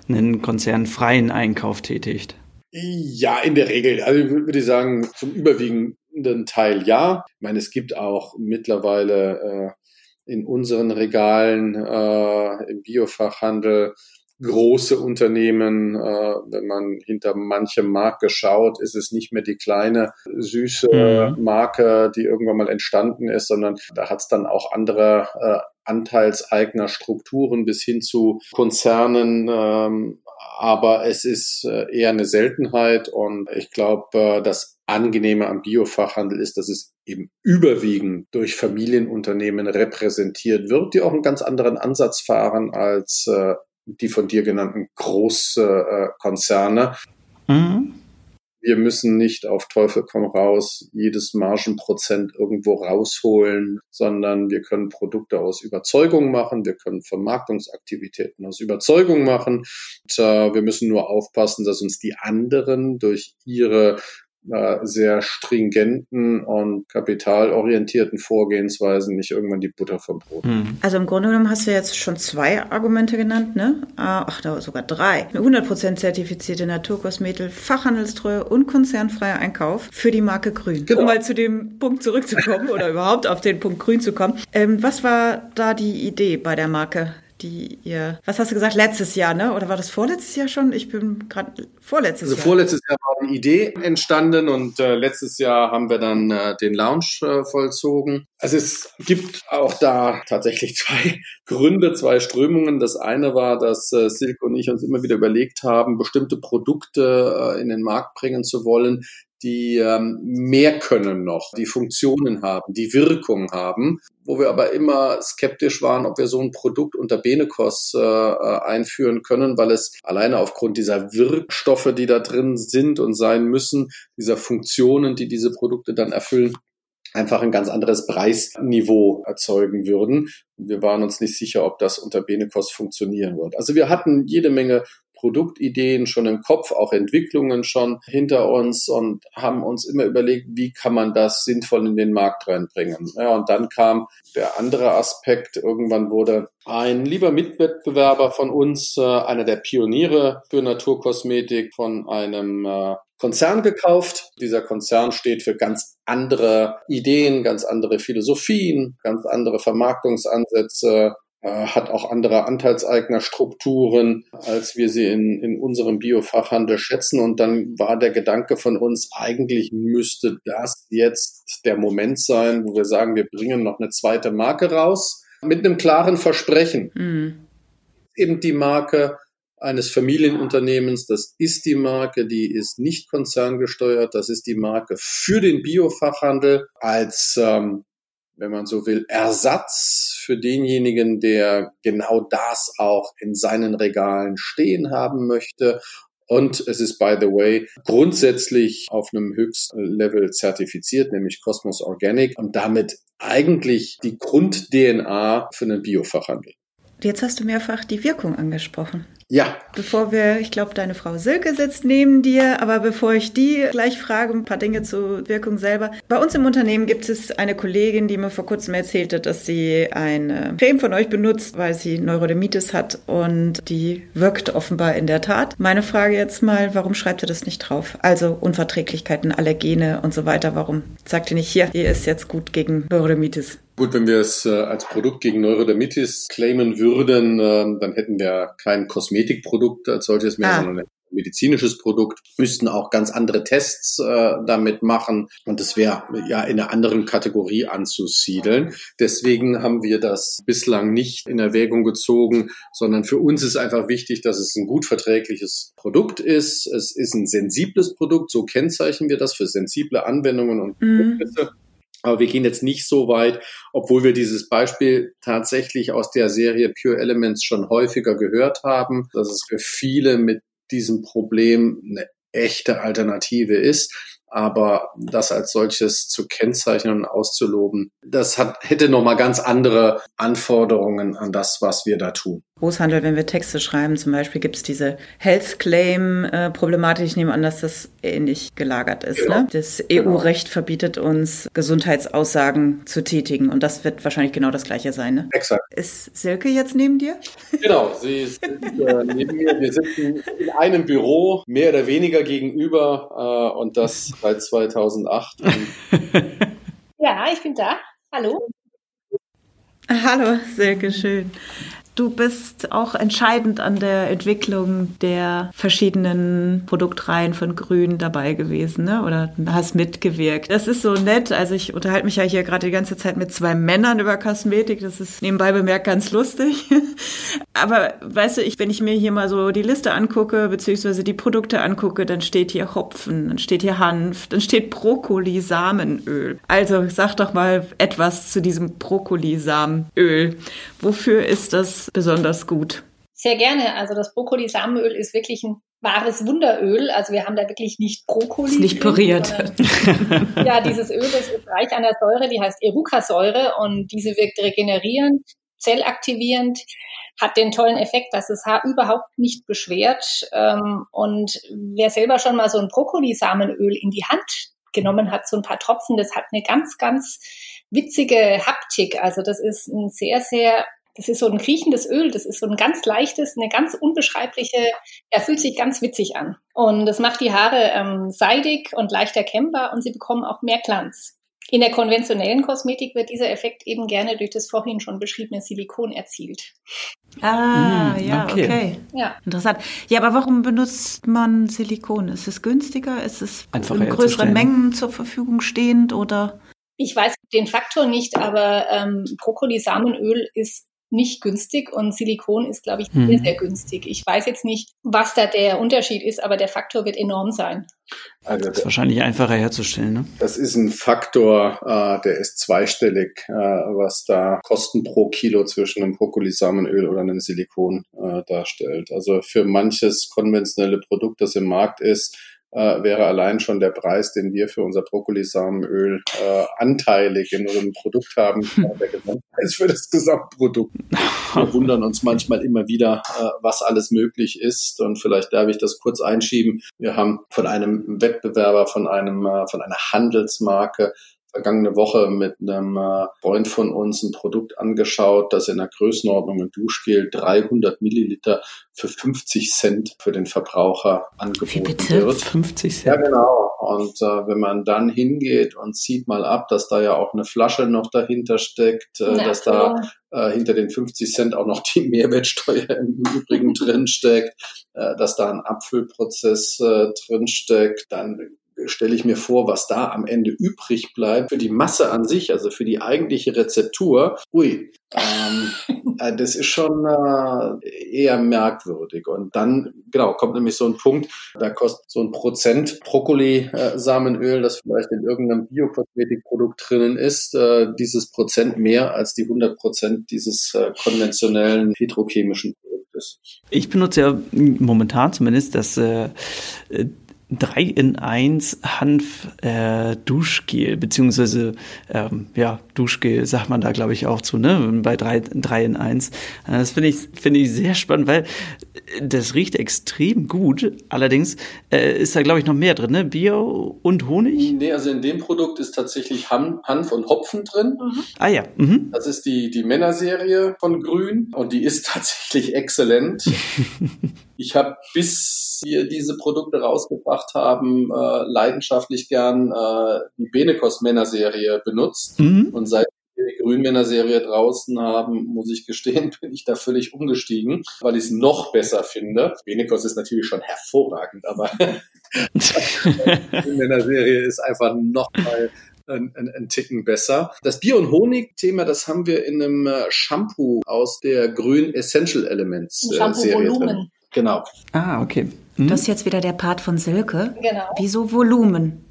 einen konzernfreien Einkauf tätigt. Ja, in der Regel. Also würde ich sagen, zum überwiegenden Teil ja. Ich meine, es gibt auch mittlerweile äh, in unseren Regalen äh, im Biofachhandel große Unternehmen. Äh, wenn man hinter manchem Marke schaut, ist es nicht mehr die kleine, süße mhm. Marke, die irgendwann mal entstanden ist, sondern da hat es dann auch andere äh, anteilseigner Strukturen bis hin zu Konzernen. Ähm, aber es ist äh, eher eine Seltenheit und ich glaube, äh, das Angenehme am Biofachhandel ist, dass es eben überwiegend durch Familienunternehmen repräsentiert wird, die auch einen ganz anderen Ansatz fahren als äh, die von dir genannten Großkonzerne. Mhm. Wir müssen nicht auf Teufel komm raus jedes Margenprozent irgendwo rausholen, sondern wir können Produkte aus Überzeugung machen, wir können Vermarktungsaktivitäten aus Überzeugung machen. Und, äh, wir müssen nur aufpassen, dass uns die anderen durch ihre äh, sehr stringenten und kapitalorientierten Vorgehensweisen nicht irgendwann die Butter vom Brot. Hm. Also im Grunde genommen hast du jetzt schon zwei Argumente genannt, ne? Ah, ach, da sogar drei. Eine 100% zertifizierte Naturkosmetik, Fachhandelstreue und konzernfreier Einkauf für die Marke Grün. Genau. Um mal zu dem Punkt zurückzukommen oder überhaupt auf den Punkt Grün zu kommen. Ähm, was war da die Idee bei der Marke? Die ihr, was hast du gesagt, letztes Jahr, ne? Oder war das vorletztes Jahr schon? Ich bin gerade vorletztes also Jahr. Vorletztes Jahr war die Idee entstanden und äh, letztes Jahr haben wir dann äh, den Launch äh, vollzogen. Also es gibt auch da tatsächlich zwei Gründe, zwei Strömungen. Das eine war, dass äh, Silke und ich uns immer wieder überlegt haben, bestimmte Produkte äh, in den Markt bringen zu wollen, die ähm, mehr können noch, die Funktionen haben, die Wirkung haben, wo wir aber immer skeptisch waren, ob wir so ein Produkt unter Benekos äh, äh, einführen können, weil es alleine aufgrund dieser Wirkstoffe, die da drin sind und sein müssen, dieser Funktionen, die diese Produkte dann erfüllen, einfach ein ganz anderes Preisniveau erzeugen würden. Wir waren uns nicht sicher, ob das unter Benekos funktionieren wird. Also wir hatten jede Menge Produktideen schon im Kopf, auch Entwicklungen schon hinter uns und haben uns immer überlegt, wie kann man das sinnvoll in den Markt reinbringen. Ja, und dann kam der andere Aspekt. Irgendwann wurde ein lieber Mitwettbewerber von uns, äh, einer der Pioniere für Naturkosmetik, von einem äh, Konzern gekauft. Dieser Konzern steht für ganz andere Ideen, ganz andere Philosophien, ganz andere Vermarktungsansätze, hat auch andere Anteilseignerstrukturen, als wir sie in, in unserem Biofachhandel schätzen. Und dann war der Gedanke von uns, eigentlich müsste das jetzt der Moment sein, wo wir sagen, wir bringen noch eine zweite Marke raus mit einem klaren Versprechen. Mhm. Eben die Marke eines Familienunternehmens, das ist die Marke, die ist nicht konzerngesteuert, das ist die Marke für den Biofachhandel als ähm, wenn man so will, Ersatz für denjenigen, der genau das auch in seinen Regalen stehen haben möchte. Und es ist, by the way, grundsätzlich auf einem Höchstlevel zertifiziert, nämlich Cosmos Organic und damit eigentlich die Grund-DNA für einen Biofachhandel. Jetzt hast du mehrfach die Wirkung angesprochen. Ja. Bevor wir, ich glaube, deine Frau Silke sitzt neben dir, aber bevor ich die gleich frage, ein paar Dinge zur Wirkung selber. Bei uns im Unternehmen gibt es eine Kollegin, die mir vor kurzem erzählte, dass sie eine Creme von euch benutzt, weil sie Neurodermitis hat und die wirkt offenbar in der Tat. Meine Frage jetzt mal, warum schreibt ihr das nicht drauf? Also Unverträglichkeiten, Allergene und so weiter. Warum sagt ihr nicht hier, ihr ist jetzt gut gegen Neurodermitis? Gut, wenn wir es äh, als Produkt gegen Neurodermitis claimen würden, äh, dann hätten wir kein Kosmetikprodukt als solches mehr, ah. sondern ein medizinisches Produkt, müssten auch ganz andere Tests äh, damit machen und es wäre ja in einer anderen Kategorie anzusiedeln. Deswegen haben wir das bislang nicht in Erwägung gezogen, sondern für uns ist einfach wichtig, dass es ein gut verträgliches Produkt ist. Es ist ein sensibles Produkt, so kennzeichnen wir das für sensible Anwendungen und mhm. Aber wir gehen jetzt nicht so weit, obwohl wir dieses Beispiel tatsächlich aus der Serie Pure Elements schon häufiger gehört haben, dass es für viele mit diesem Problem eine echte Alternative ist. Aber das als solches zu kennzeichnen und auszuloben, das hat, hätte nochmal ganz andere Anforderungen an das, was wir da tun. Großhandel, wenn wir Texte schreiben, zum Beispiel gibt es diese Health Claim-Problematik. Äh, ich nehme an, dass das ähnlich gelagert ist. Genau. Ne? Das EU-Recht verbietet uns, Gesundheitsaussagen zu tätigen. Und das wird wahrscheinlich genau das Gleiche sein. Ne? Exakt. Ist Silke jetzt neben dir? Genau, sie ist äh, neben mir. Wir sitzen in einem Büro, mehr oder weniger gegenüber. Äh, und das seit 2008. ja, ich bin da. Hallo. Hallo, Silke, schön. Du bist auch entscheidend an der Entwicklung der verschiedenen Produktreihen von Grün dabei gewesen, ne? oder hast mitgewirkt. Das ist so nett. Also ich unterhalte mich ja hier gerade die ganze Zeit mit zwei Männern über Kosmetik. Das ist nebenbei bemerkt ganz lustig. Aber weißt du, ich, wenn ich mir hier mal so die Liste angucke, beziehungsweise die Produkte angucke, dann steht hier Hopfen, dann steht hier Hanf, dann steht Brokkoli-Samenöl. Also sag doch mal etwas zu diesem Brokkoli-Samenöl. Wofür ist das besonders gut? Sehr gerne. Also das Brokkoli-Samenöl ist wirklich ein wahres Wunderöl. Also wir haben da wirklich nicht Brokkoli. Ist nicht püriert. ja, dieses Öl das ist reich an der Säure, die heißt Eruca-Säure und diese wirkt regenerierend, zellaktivierend, hat den tollen Effekt, dass das Haar überhaupt nicht beschwert. Ähm, und wer selber schon mal so ein Brokkoli-Samenöl in die Hand genommen hat, so ein paar Tropfen, das hat eine ganz, ganz witzige Haptik. Also das ist ein sehr, sehr das ist so ein kriechendes Öl, das ist so ein ganz leichtes, eine ganz unbeschreibliche, er fühlt sich ganz witzig an. Und das macht die Haare ähm, seidig und leicht erkennbar und sie bekommen auch mehr Glanz. In der konventionellen Kosmetik wird dieser Effekt eben gerne durch das vorhin schon beschriebene Silikon erzielt. Ah, mm, ja, okay. okay. Ja. Interessant. Ja, aber warum benutzt man Silikon? Ist es günstiger? Ist es Einfacher in größeren Mengen zur Verfügung stehend oder? Ich weiß den Faktor nicht, aber ähm, Brokkoli-Samenöl ist nicht günstig und Silikon ist, glaube ich, sehr, mhm. sehr günstig. Ich weiß jetzt nicht, was da der Unterschied ist, aber der Faktor wird enorm sein. Also das ist wahrscheinlich einfacher herzustellen. Ne? Das ist ein Faktor, äh, der ist zweistellig, äh, was da Kosten pro Kilo zwischen einem Brokkoli-Samenöl oder einem Silikon äh, darstellt. Also für manches konventionelle Produkt, das im Markt ist, äh, wäre allein schon der Preis, den wir für unser Brokkolisamenöl äh, anteilig in unserem Produkt haben, der Gesamtpreis für das Gesamtprodukt. Wir wundern uns manchmal immer wieder, äh, was alles möglich ist. Und vielleicht darf ich das kurz einschieben. Wir haben von einem Wettbewerber, von einem, äh, von einer Handelsmarke vergangene Woche mit einem äh, Freund von uns ein Produkt angeschaut, das in der Größenordnung ein Duschgel 300 Milliliter für 50 Cent für den Verbraucher angeboten Wie bitte? wird. 50 Cent? Ja, genau. Und äh, wenn man dann hingeht und sieht mal ab, dass da ja auch eine Flasche noch dahinter steckt, äh, dass da äh, hinter den 50 Cent auch noch die Mehrwertsteuer im Übrigen drin steckt, äh, dass da ein Abfüllprozess äh, drin steckt, dann stelle ich mir vor, was da am Ende übrig bleibt für die Masse an sich, also für die eigentliche Rezeptur. Ui, ähm, äh, das ist schon äh, eher merkwürdig. Und dann, genau, kommt nämlich so ein Punkt, da kostet so ein Prozent Brokkoli-Samenöl, das vielleicht in irgendeinem Biokosmetikprodukt drinnen ist, äh, dieses Prozent mehr als die 100 Prozent dieses äh, konventionellen petrochemischen Produktes. Ich benutze ja momentan zumindest das äh, 3 in 1 Hanf äh, Duschgel, beziehungsweise ähm, ja, Duschgel sagt man da, glaube ich, auch zu, ne? Bei 3, 3 in 1. Äh, das finde ich, finde ich sehr spannend, weil das riecht extrem gut. Allerdings äh, ist da, glaube ich, noch mehr drin, ne? Bier und Honig? Nee, also in dem Produkt ist tatsächlich Hanf und Hopfen drin. Mhm. Ah ja. Mhm. Das ist die, die Männerserie von Grün und die ist tatsächlich exzellent. ich habe bis wir diese Produkte rausgebracht haben, äh, leidenschaftlich gern äh, die Benekos Männerserie benutzt. Mhm. Und seit wir die Grünmänner-Serie draußen haben, muss ich gestehen, bin ich da völlig umgestiegen, weil ich es noch besser finde. Benekos ist natürlich schon hervorragend, aber die Grünmänner-Serie ist einfach noch mal ein, ein, ein Ticken besser. Das Bier- und Honig-Thema, das haben wir in einem äh, Shampoo aus der grün Essential Elements äh, Serie drin. Genau. Ah, okay. Hm? Das ist jetzt wieder der Part von Silke. Genau. Wieso Volumen?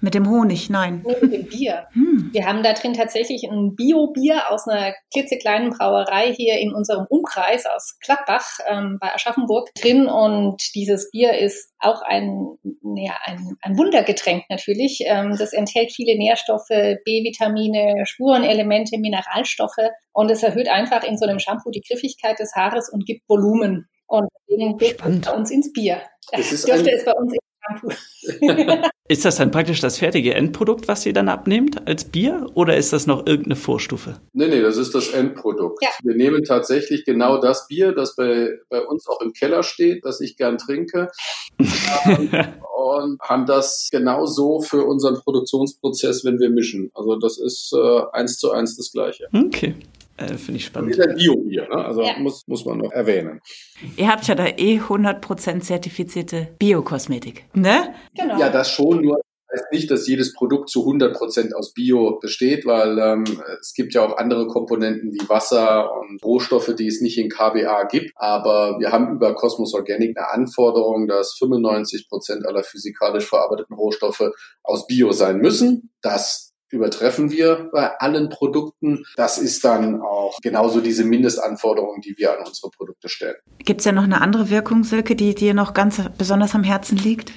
Mit dem Honig, nein. Nee, mit dem Bier. Hm. Wir haben da drin tatsächlich ein Bio-Bier aus einer klitzekleinen Brauerei hier in unserem Umkreis aus Gladbach ähm, bei Aschaffenburg drin. Und dieses Bier ist auch ein, ja, ein, ein Wundergetränk natürlich. Ähm, das enthält viele Nährstoffe, B-Vitamine, Spurenelemente, Mineralstoffe. Und es erhöht einfach in so einem Shampoo die Griffigkeit des Haares und gibt Volumen. Und deswegen es bei uns ins Bier. Das ist dürfte es bei uns ins Shampoo. ist das dann praktisch das fertige Endprodukt, was ihr dann abnehmt als Bier oder ist das noch irgendeine Vorstufe? Nee, nee, das ist das Endprodukt. Ja. Wir nehmen tatsächlich genau das Bier, das bei, bei uns auch im Keller steht, das ich gern trinke. und haben das genau so für unseren Produktionsprozess, wenn wir mischen. Also das ist äh, eins zu eins das Gleiche. Okay. Äh, Finde ich spannend. Das ist ein Bio-Bier, ne? also ja. muss, muss man noch erwähnen. Ihr habt ja da eh 100% zertifizierte Biokosmetik, ne? Genau. Ja, das schon, nur heißt nicht, dass jedes Produkt zu 100 Prozent aus Bio besteht, weil ähm, es gibt ja auch andere Komponenten wie Wasser und Rohstoffe, die es nicht in KBA gibt. Aber wir haben über Cosmos Organic eine Anforderung, dass 95 Prozent aller physikalisch verarbeiteten Rohstoffe aus Bio sein müssen. Das übertreffen wir bei allen Produkten. Das ist dann auch genauso diese Mindestanforderung, die wir an unsere Produkte stellen. Gibt es ja noch eine andere Wirkung, Silke, die dir noch ganz besonders am Herzen liegt?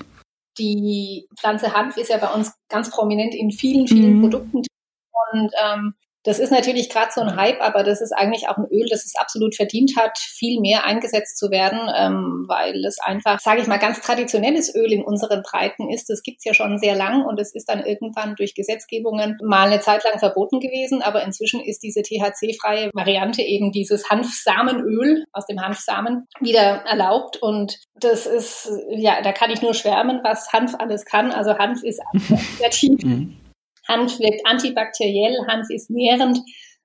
Die Pflanze Hanf ist ja bei uns ganz prominent in vielen, vielen mhm. Produkten. Und ähm, das ist natürlich gerade so ein Hype, aber das ist eigentlich auch ein Öl, das es absolut verdient hat, viel mehr eingesetzt zu werden, ähm, weil es einfach, sage ich mal, ganz traditionelles Öl in unseren Breiten ist. Das gibt's ja schon sehr lang und es ist dann irgendwann durch Gesetzgebungen mal eine Zeit lang verboten gewesen, aber inzwischen ist diese THC-freie Variante eben dieses Hanfsamenöl aus dem Hanfsamen wieder erlaubt und das ist, ja, da kann ich nur schwärmen, was Hanf alles kann. Also Hanf ist sehr tief. Hanf wirkt antibakteriell, Hanf ist nährend.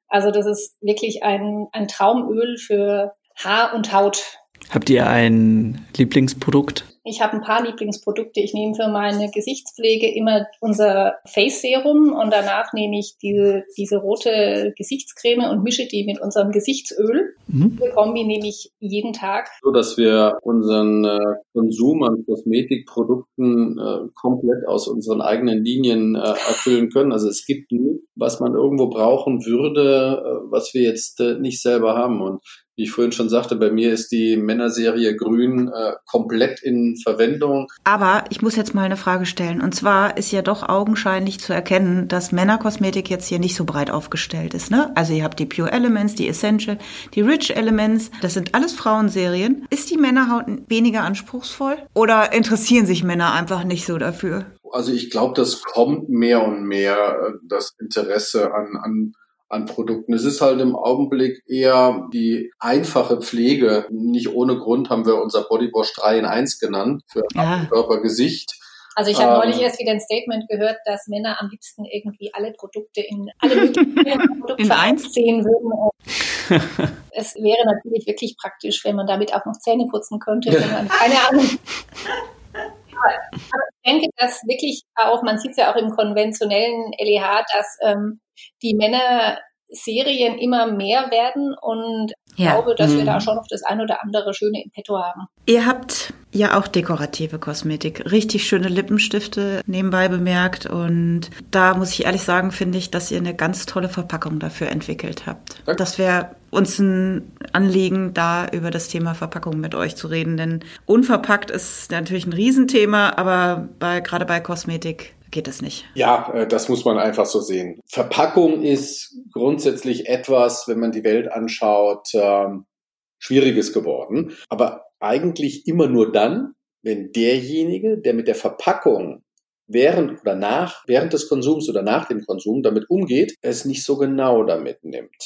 Also das ist wirklich ein, ein Traumöl für Haar und Haut. Habt ihr ein Lieblingsprodukt? Ich habe ein paar Lieblingsprodukte. Ich nehme für meine Gesichtspflege immer unser Face Serum und danach nehme ich diese, diese rote Gesichtscreme und mische die mit unserem Gesichtsöl. Mhm. Die Kombi nehme ich jeden Tag. So, dass wir unseren äh, Konsum an Kosmetikprodukten äh, komplett aus unseren eigenen Linien äh, erfüllen können. Also es gibt nichts, was man irgendwo brauchen würde, äh, was wir jetzt äh, nicht selber haben. Und wie ich vorhin schon sagte, bei mir ist die Männerserie Grün äh, komplett in Verwendung. Aber ich muss jetzt mal eine Frage stellen. Und zwar ist ja doch augenscheinlich zu erkennen, dass Männerkosmetik jetzt hier nicht so breit aufgestellt ist. Ne? Also ihr habt die Pure Elements, die Essential, die Rich Elements. Das sind alles Frauenserien. Ist die Männerhaut weniger anspruchsvoll? Oder interessieren sich Männer einfach nicht so dafür? Also ich glaube, das kommt mehr und mehr, äh, das Interesse an, an an Produkten. Es ist halt im Augenblick eher die einfache Pflege. Nicht ohne Grund haben wir unser Bodywash 3 in 1 genannt für ja. Körpergesicht. Also ich habe ähm, neulich erst wieder ein Statement gehört, dass Männer am liebsten irgendwie alle Produkte in alle Produkte in eins sehen würden. es wäre natürlich wirklich praktisch, wenn man damit auch noch Zähne putzen könnte, wenn man keine Ahnung. Aber ich denke, dass wirklich auch, man sieht es ja auch im konventionellen LEH, dass ähm, die Männer Serien immer mehr werden und ja. glaube, dass mhm. wir da mhm. schon noch das ein oder andere Schöne im Petto haben. Ihr habt ja auch dekorative Kosmetik, richtig schöne Lippenstifte nebenbei bemerkt und da muss ich ehrlich sagen, finde ich, dass ihr eine ganz tolle Verpackung dafür entwickelt habt. Danke. Das wäre uns ein Anliegen, da über das Thema Verpackung mit euch zu reden, denn unverpackt ist natürlich ein Riesenthema, aber bei, gerade bei Kosmetik geht das nicht. Ja, äh, das muss man einfach so sehen. Verpackung ist grundsätzlich etwas, wenn man die Welt anschaut, ähm, Schwieriges geworden. Aber eigentlich immer nur dann, wenn derjenige, der mit der Verpackung während oder nach, während des Konsums oder nach dem Konsum damit umgeht, es nicht so genau damit nimmt.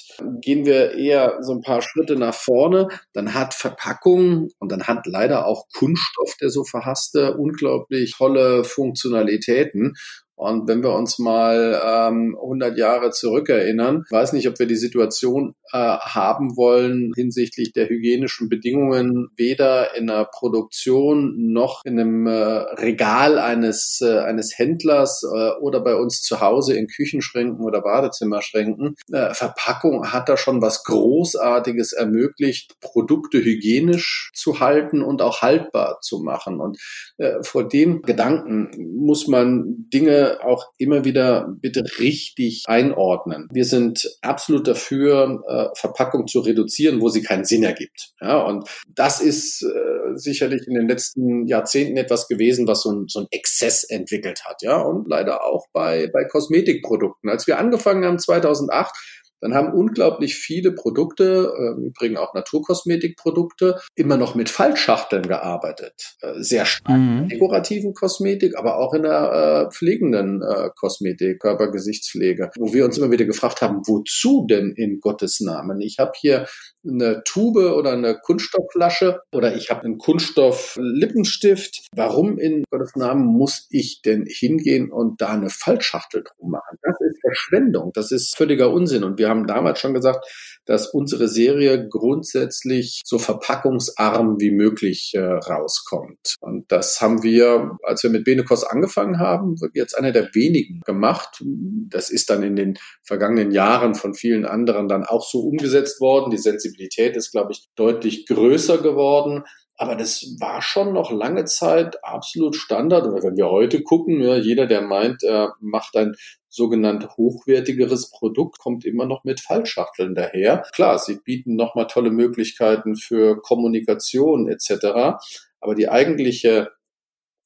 Gehen wir eher so ein paar Schritte nach vorne, dann hat Verpackung und dann hat leider auch Kunststoff, der so verhasste, unglaublich tolle Funktionalitäten. Und wenn wir uns mal ähm, 100 Jahre zurückerinnern, weiß nicht, ob wir die Situation äh, haben wollen hinsichtlich der hygienischen Bedingungen, weder in der Produktion noch in einem äh, Regal eines, äh, eines Händlers äh, oder bei uns zu Hause in Küchenschränken oder Badezimmerschränken. Äh, Verpackung hat da schon was Großartiges ermöglicht, Produkte hygienisch zu halten und auch haltbar zu machen. Und äh, vor dem Gedanken muss man Dinge auch immer wieder bitte richtig einordnen. Wir sind absolut dafür, äh, Verpackung zu reduzieren, wo sie keinen Sinn ergibt. Ja, und das ist äh, sicherlich in den letzten Jahrzehnten etwas gewesen, was so ein, so ein Exzess entwickelt hat. Ja, und leider auch bei, bei Kosmetikprodukten. Als wir angefangen haben 2008, dann haben unglaublich viele Produkte, äh, im Übrigen auch Naturkosmetikprodukte, immer noch mit Fallschachteln gearbeitet. Äh, sehr stark mhm. dekorativen Kosmetik, aber auch in der äh, pflegenden äh, Kosmetik, Körpergesichtspflege, wo wir uns immer wieder gefragt haben, wozu denn in Gottes Namen? Ich habe hier eine Tube oder eine Kunststoffflasche oder ich habe einen Kunststoff-Lippenstift. Warum in Gottes Namen muss ich denn hingehen und da eine Fallschachtel drum machen? Das ist Verschwendung, das ist völliger Unsinn und wir haben damals schon gesagt, dass unsere Serie grundsätzlich so verpackungsarm wie möglich äh, rauskommt. Und das haben wir, als wir mit Benekos angefangen haben, jetzt einer der wenigen gemacht. Das ist dann in den vergangenen Jahren von vielen anderen dann auch so umgesetzt worden. Die Sensibilität ist, glaube ich, deutlich größer geworden. Aber das war schon noch lange Zeit absolut Standard. Oder wenn wir heute gucken, ja, jeder, der meint, er macht ein sogenannt hochwertigeres Produkt, kommt immer noch mit Fallschachteln daher. Klar, sie bieten nochmal tolle Möglichkeiten für Kommunikation etc. Aber die eigentliche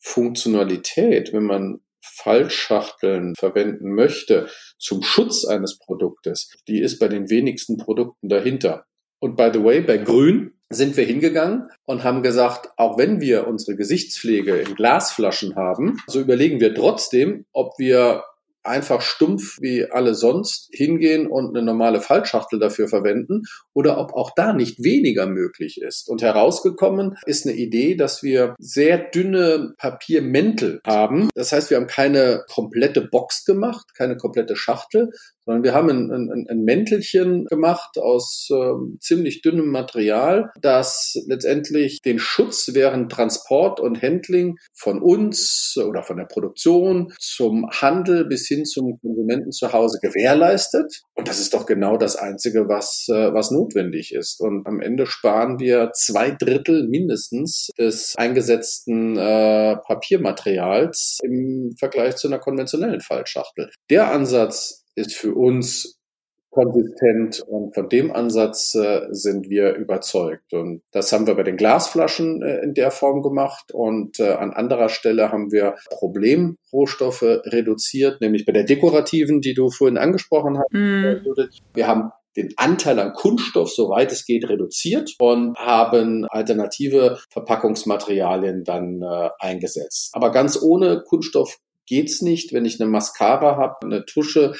Funktionalität, wenn man Fallschachteln verwenden möchte zum Schutz eines Produktes, die ist bei den wenigsten Produkten dahinter. Und by the way, bei Grün sind wir hingegangen und haben gesagt, auch wenn wir unsere Gesichtspflege in Glasflaschen haben, so überlegen wir trotzdem, ob wir einfach stumpf wie alle sonst hingehen und eine normale Fallschachtel dafür verwenden oder ob auch da nicht weniger möglich ist. Und herausgekommen ist eine Idee, dass wir sehr dünne Papiermäntel haben. Das heißt, wir haben keine komplette Box gemacht, keine komplette Schachtel, sondern wir haben ein, ein, ein Mäntelchen gemacht aus äh, ziemlich dünnem Material, das letztendlich den Schutz während Transport und Handling von uns oder von der Produktion zum Handel bis hin zum Konsumenten zu Hause gewährleistet. Und das ist doch genau das Einzige, was, äh, was notwendig ist. Und am Ende sparen wir zwei Drittel mindestens des eingesetzten äh, Papiermaterials im Vergleich zu einer konventionellen Fallschachtel. Der Ansatz ist für uns konsistent und von dem Ansatz äh, sind wir überzeugt. Und das haben wir bei den Glasflaschen äh, in der Form gemacht und äh, an anderer Stelle haben wir Problemrohstoffe reduziert, nämlich bei der dekorativen, die du vorhin angesprochen hast. Mm. Wir haben den Anteil an Kunststoff, soweit es geht, reduziert und haben alternative Verpackungsmaterialien dann äh, eingesetzt. Aber ganz ohne Kunststoff geht's nicht. Wenn ich eine Mascara habe, eine Tusche,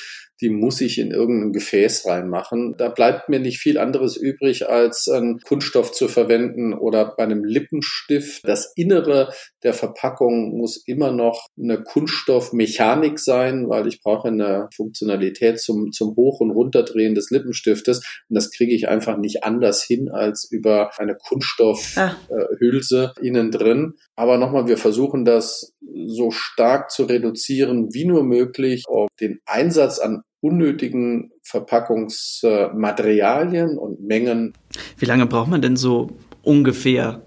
die muss ich in irgendein Gefäß reinmachen. Da bleibt mir nicht viel anderes übrig, als einen Kunststoff zu verwenden oder bei einem Lippenstift. Das Innere der Verpackung muss immer noch eine Kunststoffmechanik sein, weil ich brauche eine Funktionalität zum, zum Hoch- und Runterdrehen des Lippenstiftes. Und das kriege ich einfach nicht anders hin als über eine Kunststoffhülse äh, innen drin. Aber nochmal, wir versuchen das so stark zu reduzieren wie nur möglich, auf den Einsatz an unnötigen Verpackungsmaterialien und Mengen. Wie lange braucht man denn so ungefähr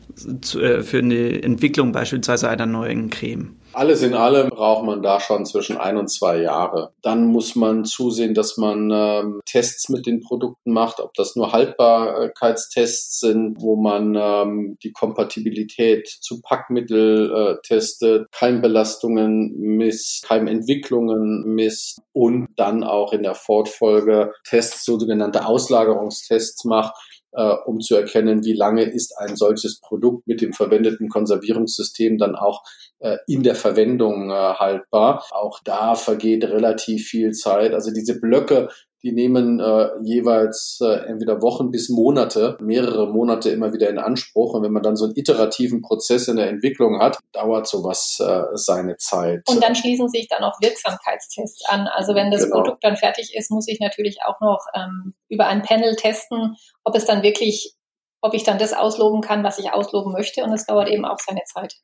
äh, für eine Entwicklung beispielsweise einer neuen Creme? Alles in allem braucht man da schon zwischen ein und zwei Jahre. Dann muss man zusehen, dass man ähm, Tests mit den Produkten macht, ob das nur Haltbarkeitstests sind, wo man ähm, die Kompatibilität zu Packmittel äh, testet, Keimbelastungen misst, Keimentwicklungen misst und dann auch in der Fortfolge Tests, sogenannte Auslagerungstests macht, äh, um zu erkennen, wie lange ist ein solches Produkt mit dem verwendeten Konservierungssystem dann auch äh, in der Verwendung äh, haltbar. Auch da vergeht relativ viel Zeit. Also diese Blöcke, die nehmen äh, jeweils äh, entweder Wochen bis Monate, mehrere Monate immer wieder in Anspruch. Und wenn man dann so einen iterativen Prozess in der Entwicklung hat, dauert sowas äh, seine Zeit. Und dann schließen sich dann auch Wirksamkeitstests an. Also wenn das genau. Produkt dann fertig ist, muss ich natürlich auch noch ähm, über ein Panel testen, ob es dann wirklich, ob ich dann das ausloben kann, was ich ausloben möchte. Und es dauert eben auch seine Zeit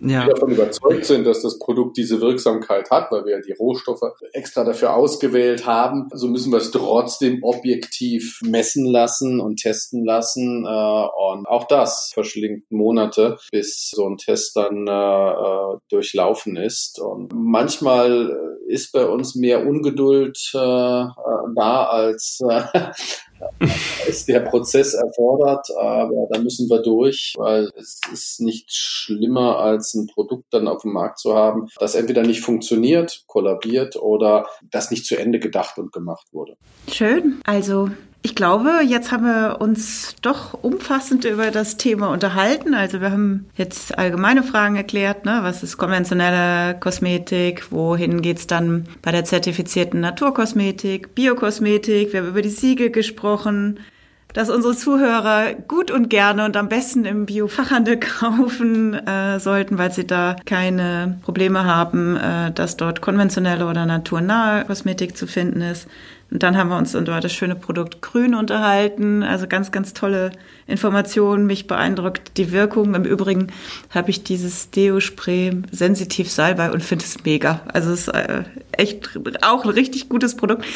ja. wir davon überzeugt sind, dass das Produkt diese Wirksamkeit hat, weil wir die Rohstoffe extra dafür ausgewählt haben, so müssen wir es trotzdem objektiv messen lassen und testen lassen. Äh, und auch das verschlingt Monate, bis so ein Test dann äh, äh, durchlaufen ist. Und manchmal ist bei uns mehr Ungeduld da als ist der Prozess erfordert, aber da müssen wir durch, weil es ist nicht schlimmer, als ein Produkt dann auf dem Markt zu haben, das entweder nicht funktioniert, kollabiert oder das nicht zu Ende gedacht und gemacht wurde. Schön. Also ich glaube, jetzt haben wir uns doch umfassend über das Thema unterhalten. Also wir haben jetzt allgemeine Fragen erklärt, ne? was ist konventionelle Kosmetik, wohin geht's dann bei der zertifizierten Naturkosmetik, Biokosmetik, wir haben über die Siegel gesprochen, dass unsere Zuhörer gut und gerne und am besten im Biofachhandel kaufen äh, sollten, weil sie da keine Probleme haben, äh, dass dort konventionelle oder naturnahe Kosmetik zu finden ist Und dann haben wir uns über das schöne Produkt Grün unterhalten. Also ganz, ganz tolle Informationen. Mich beeindruckt die Wirkung. Im Übrigen habe ich dieses Deo-Spray sensitiv Salbei und finde es mega. Also es ist äh, echt auch ein richtig gutes Produkt.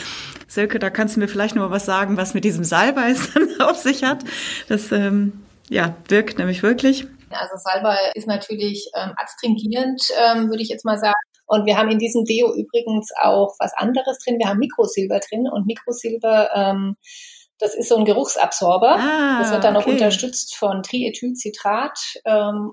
Silke, da kannst du mir vielleicht noch mal was sagen, was mit diesem Salbei auf sich hat. Das ähm, ja, wirkt nämlich wirklich. Also Salbei ist natürlich ähm, adstringierend, ähm, würde ich jetzt mal sagen. Und wir haben in diesem Deo übrigens auch was anderes drin. Wir haben Mikrosilber drin und Mikrosilber, ähm, das ist so ein Geruchsabsorber. Ah, das wird dann okay. noch unterstützt von Triethylcitrat. Ähm,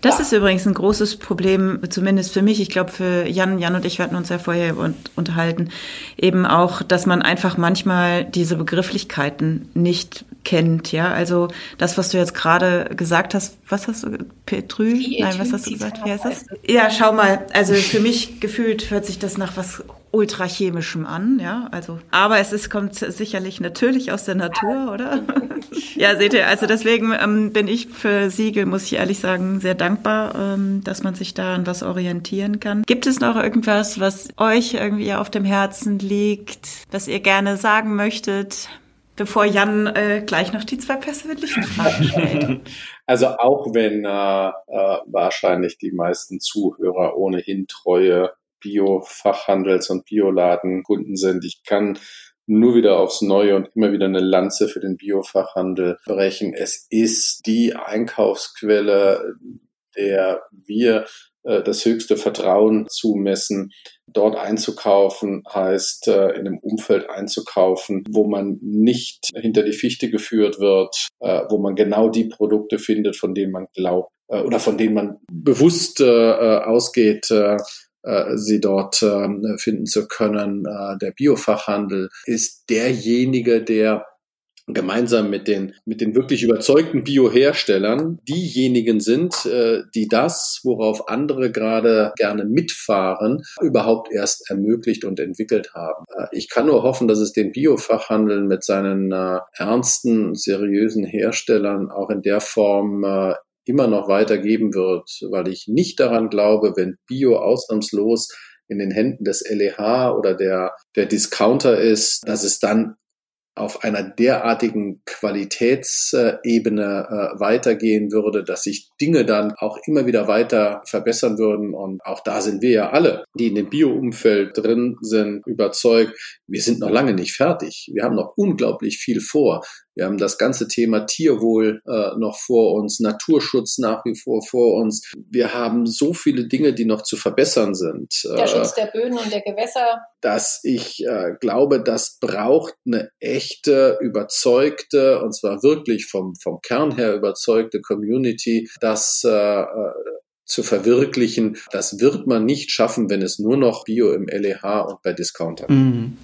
das ja. ist übrigens ein großes Problem, zumindest für mich. Ich glaube, für Jan, Jan und ich hatten uns ja vorher unterhalten, eben auch, dass man einfach manchmal diese Begrifflichkeiten nicht kennt. Ja, also das, was du jetzt gerade gesagt hast, was hast du, Petrü? Nein, was hast du gesagt? Wie heißt das? Ja, schau mal. Also für mich gefühlt hört sich das nach was ultrachemischem an, ja, also, aber es ist, kommt sicherlich natürlich aus der Natur, oder? ja, seht ihr, also deswegen ähm, bin ich für Siegel, muss ich ehrlich sagen, sehr dankbar, ähm, dass man sich da an was orientieren kann. Gibt es noch irgendwas, was euch irgendwie auf dem Herzen liegt, was ihr gerne sagen möchtet? Bevor Jan äh, gleich noch die zwei persönlichen Fragen stellt. Also auch wenn äh, äh, wahrscheinlich die meisten Zuhörer ohnehin treue Bio-Fachhandels- und Bioladenkunden sind. Ich kann nur wieder aufs Neue und immer wieder eine Lanze für den Biofachhandel brechen. Es ist die Einkaufsquelle, der wir äh, das höchste Vertrauen zumessen. Dort einzukaufen heißt, äh, in einem Umfeld einzukaufen, wo man nicht hinter die Fichte geführt wird, äh, wo man genau die Produkte findet, von denen man glaubt oder von denen man bewusst ausgeht, äh, sie dort äh, finden zu können. Äh, der Biofachhandel ist derjenige, der gemeinsam mit den, mit den wirklich überzeugten Bioherstellern diejenigen sind, äh, die das, worauf andere gerade gerne mitfahren, überhaupt erst ermöglicht und entwickelt haben. Äh, ich kann nur hoffen, dass es den Biofachhandel mit seinen äh, ernsten, seriösen Herstellern auch in der Form äh, immer noch weitergeben wird, weil ich nicht daran glaube, wenn Bio ausnahmslos in den Händen des LEH oder der, der Discounter ist, dass es dann auf einer derartigen Qualitätsebene äh, weitergehen würde, dass sich Dinge dann auch immer wieder weiter verbessern würden. Und auch da sind wir ja alle, die in dem Bio-Umfeld drin sind, überzeugt, wir sind noch lange nicht fertig. Wir haben noch unglaublich viel vor. Wir haben das ganze Thema Tierwohl äh, noch vor uns, Naturschutz nach wie vor vor uns. Wir haben so viele Dinge, die noch zu verbessern sind. Der äh, Schutz der Böden und der Gewässer. Dass ich äh, glaube, das braucht eine echte, überzeugte, und zwar wirklich vom, vom Kern her überzeugte Community, das äh, äh zu verwirklichen. Das wird man nicht schaffen, wenn es nur noch Bio im LEH und bei Discounter. Mhm.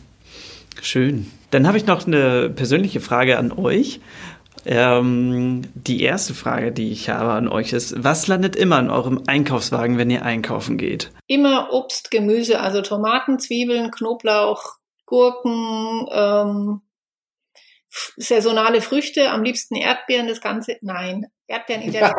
Schön. Dann habe ich noch eine persönliche Frage an euch. Ähm, die erste Frage, die ich habe an euch ist, was landet immer in eurem Einkaufswagen, wenn ihr einkaufen geht? Immer Obst, Gemüse, also Tomaten, Zwiebeln, Knoblauch, Gurken, ähm, saisonale Früchte, am liebsten Erdbeeren, das Ganze, nein, Erdbeeren in der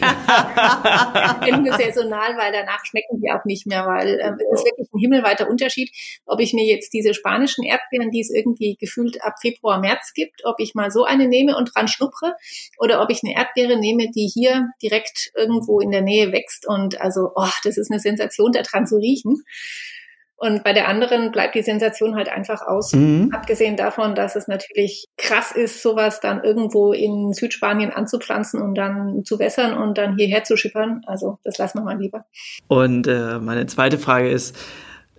Erdbeeren nur saisonal, weil danach schmecken die auch nicht mehr, weil ähm, es ist wirklich ein himmelweiter Unterschied, ob ich mir jetzt diese spanischen Erdbeeren, die es irgendwie gefühlt ab Februar, März gibt, ob ich mal so eine nehme und dran schnuppere oder ob ich eine Erdbeere nehme, die hier direkt irgendwo in der Nähe wächst und also, oh, das ist eine Sensation, da dran zu riechen. Und bei der anderen bleibt die Sensation halt einfach aus. Mhm. Abgesehen davon, dass es natürlich krass ist, sowas dann irgendwo in Südspanien anzupflanzen und dann zu wässern und dann hierher zu schippern. Also das lassen wir mal lieber. Und äh, meine zweite Frage ist,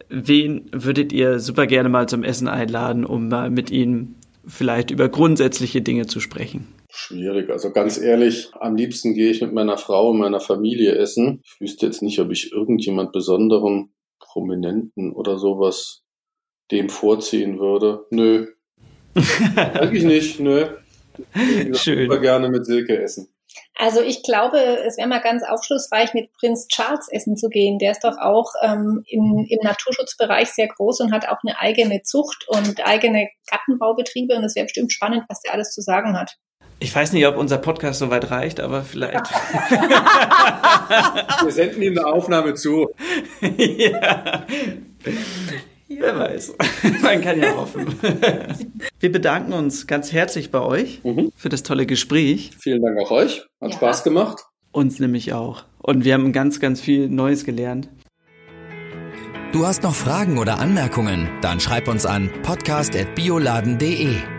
wen würdet ihr super gerne mal zum Essen einladen, um mal mit ihnen vielleicht über grundsätzliche Dinge zu sprechen? Schwierig. Also ganz ehrlich, am liebsten gehe ich mit meiner Frau und meiner Familie essen. Ich wüsste jetzt nicht, ob ich irgendjemand Besonderen Prominenten oder sowas dem vorziehen würde. Nö. Eigentlich nicht, nö. Ich Schön. super gerne mit Silke essen. Also ich glaube, es wäre mal ganz aufschlussreich, mit Prinz Charles essen zu gehen. Der ist doch auch ähm, in, im Naturschutzbereich sehr groß und hat auch eine eigene Zucht und eigene Gartenbaubetriebe. Und es wäre bestimmt spannend, was der alles zu sagen hat. Ich weiß nicht, ob unser Podcast so weit reicht, aber vielleicht. Wir senden ihm eine Aufnahme zu. ja. Wer weiß. Man kann ja hoffen. Wir bedanken uns ganz herzlich bei euch mhm. für das tolle Gespräch. Vielen Dank auch euch. Hat ja. Spaß gemacht. Uns nämlich auch. Und wir haben ganz, ganz viel Neues gelernt. Du hast noch Fragen oder Anmerkungen? Dann schreib uns an podcast.bioladen.de.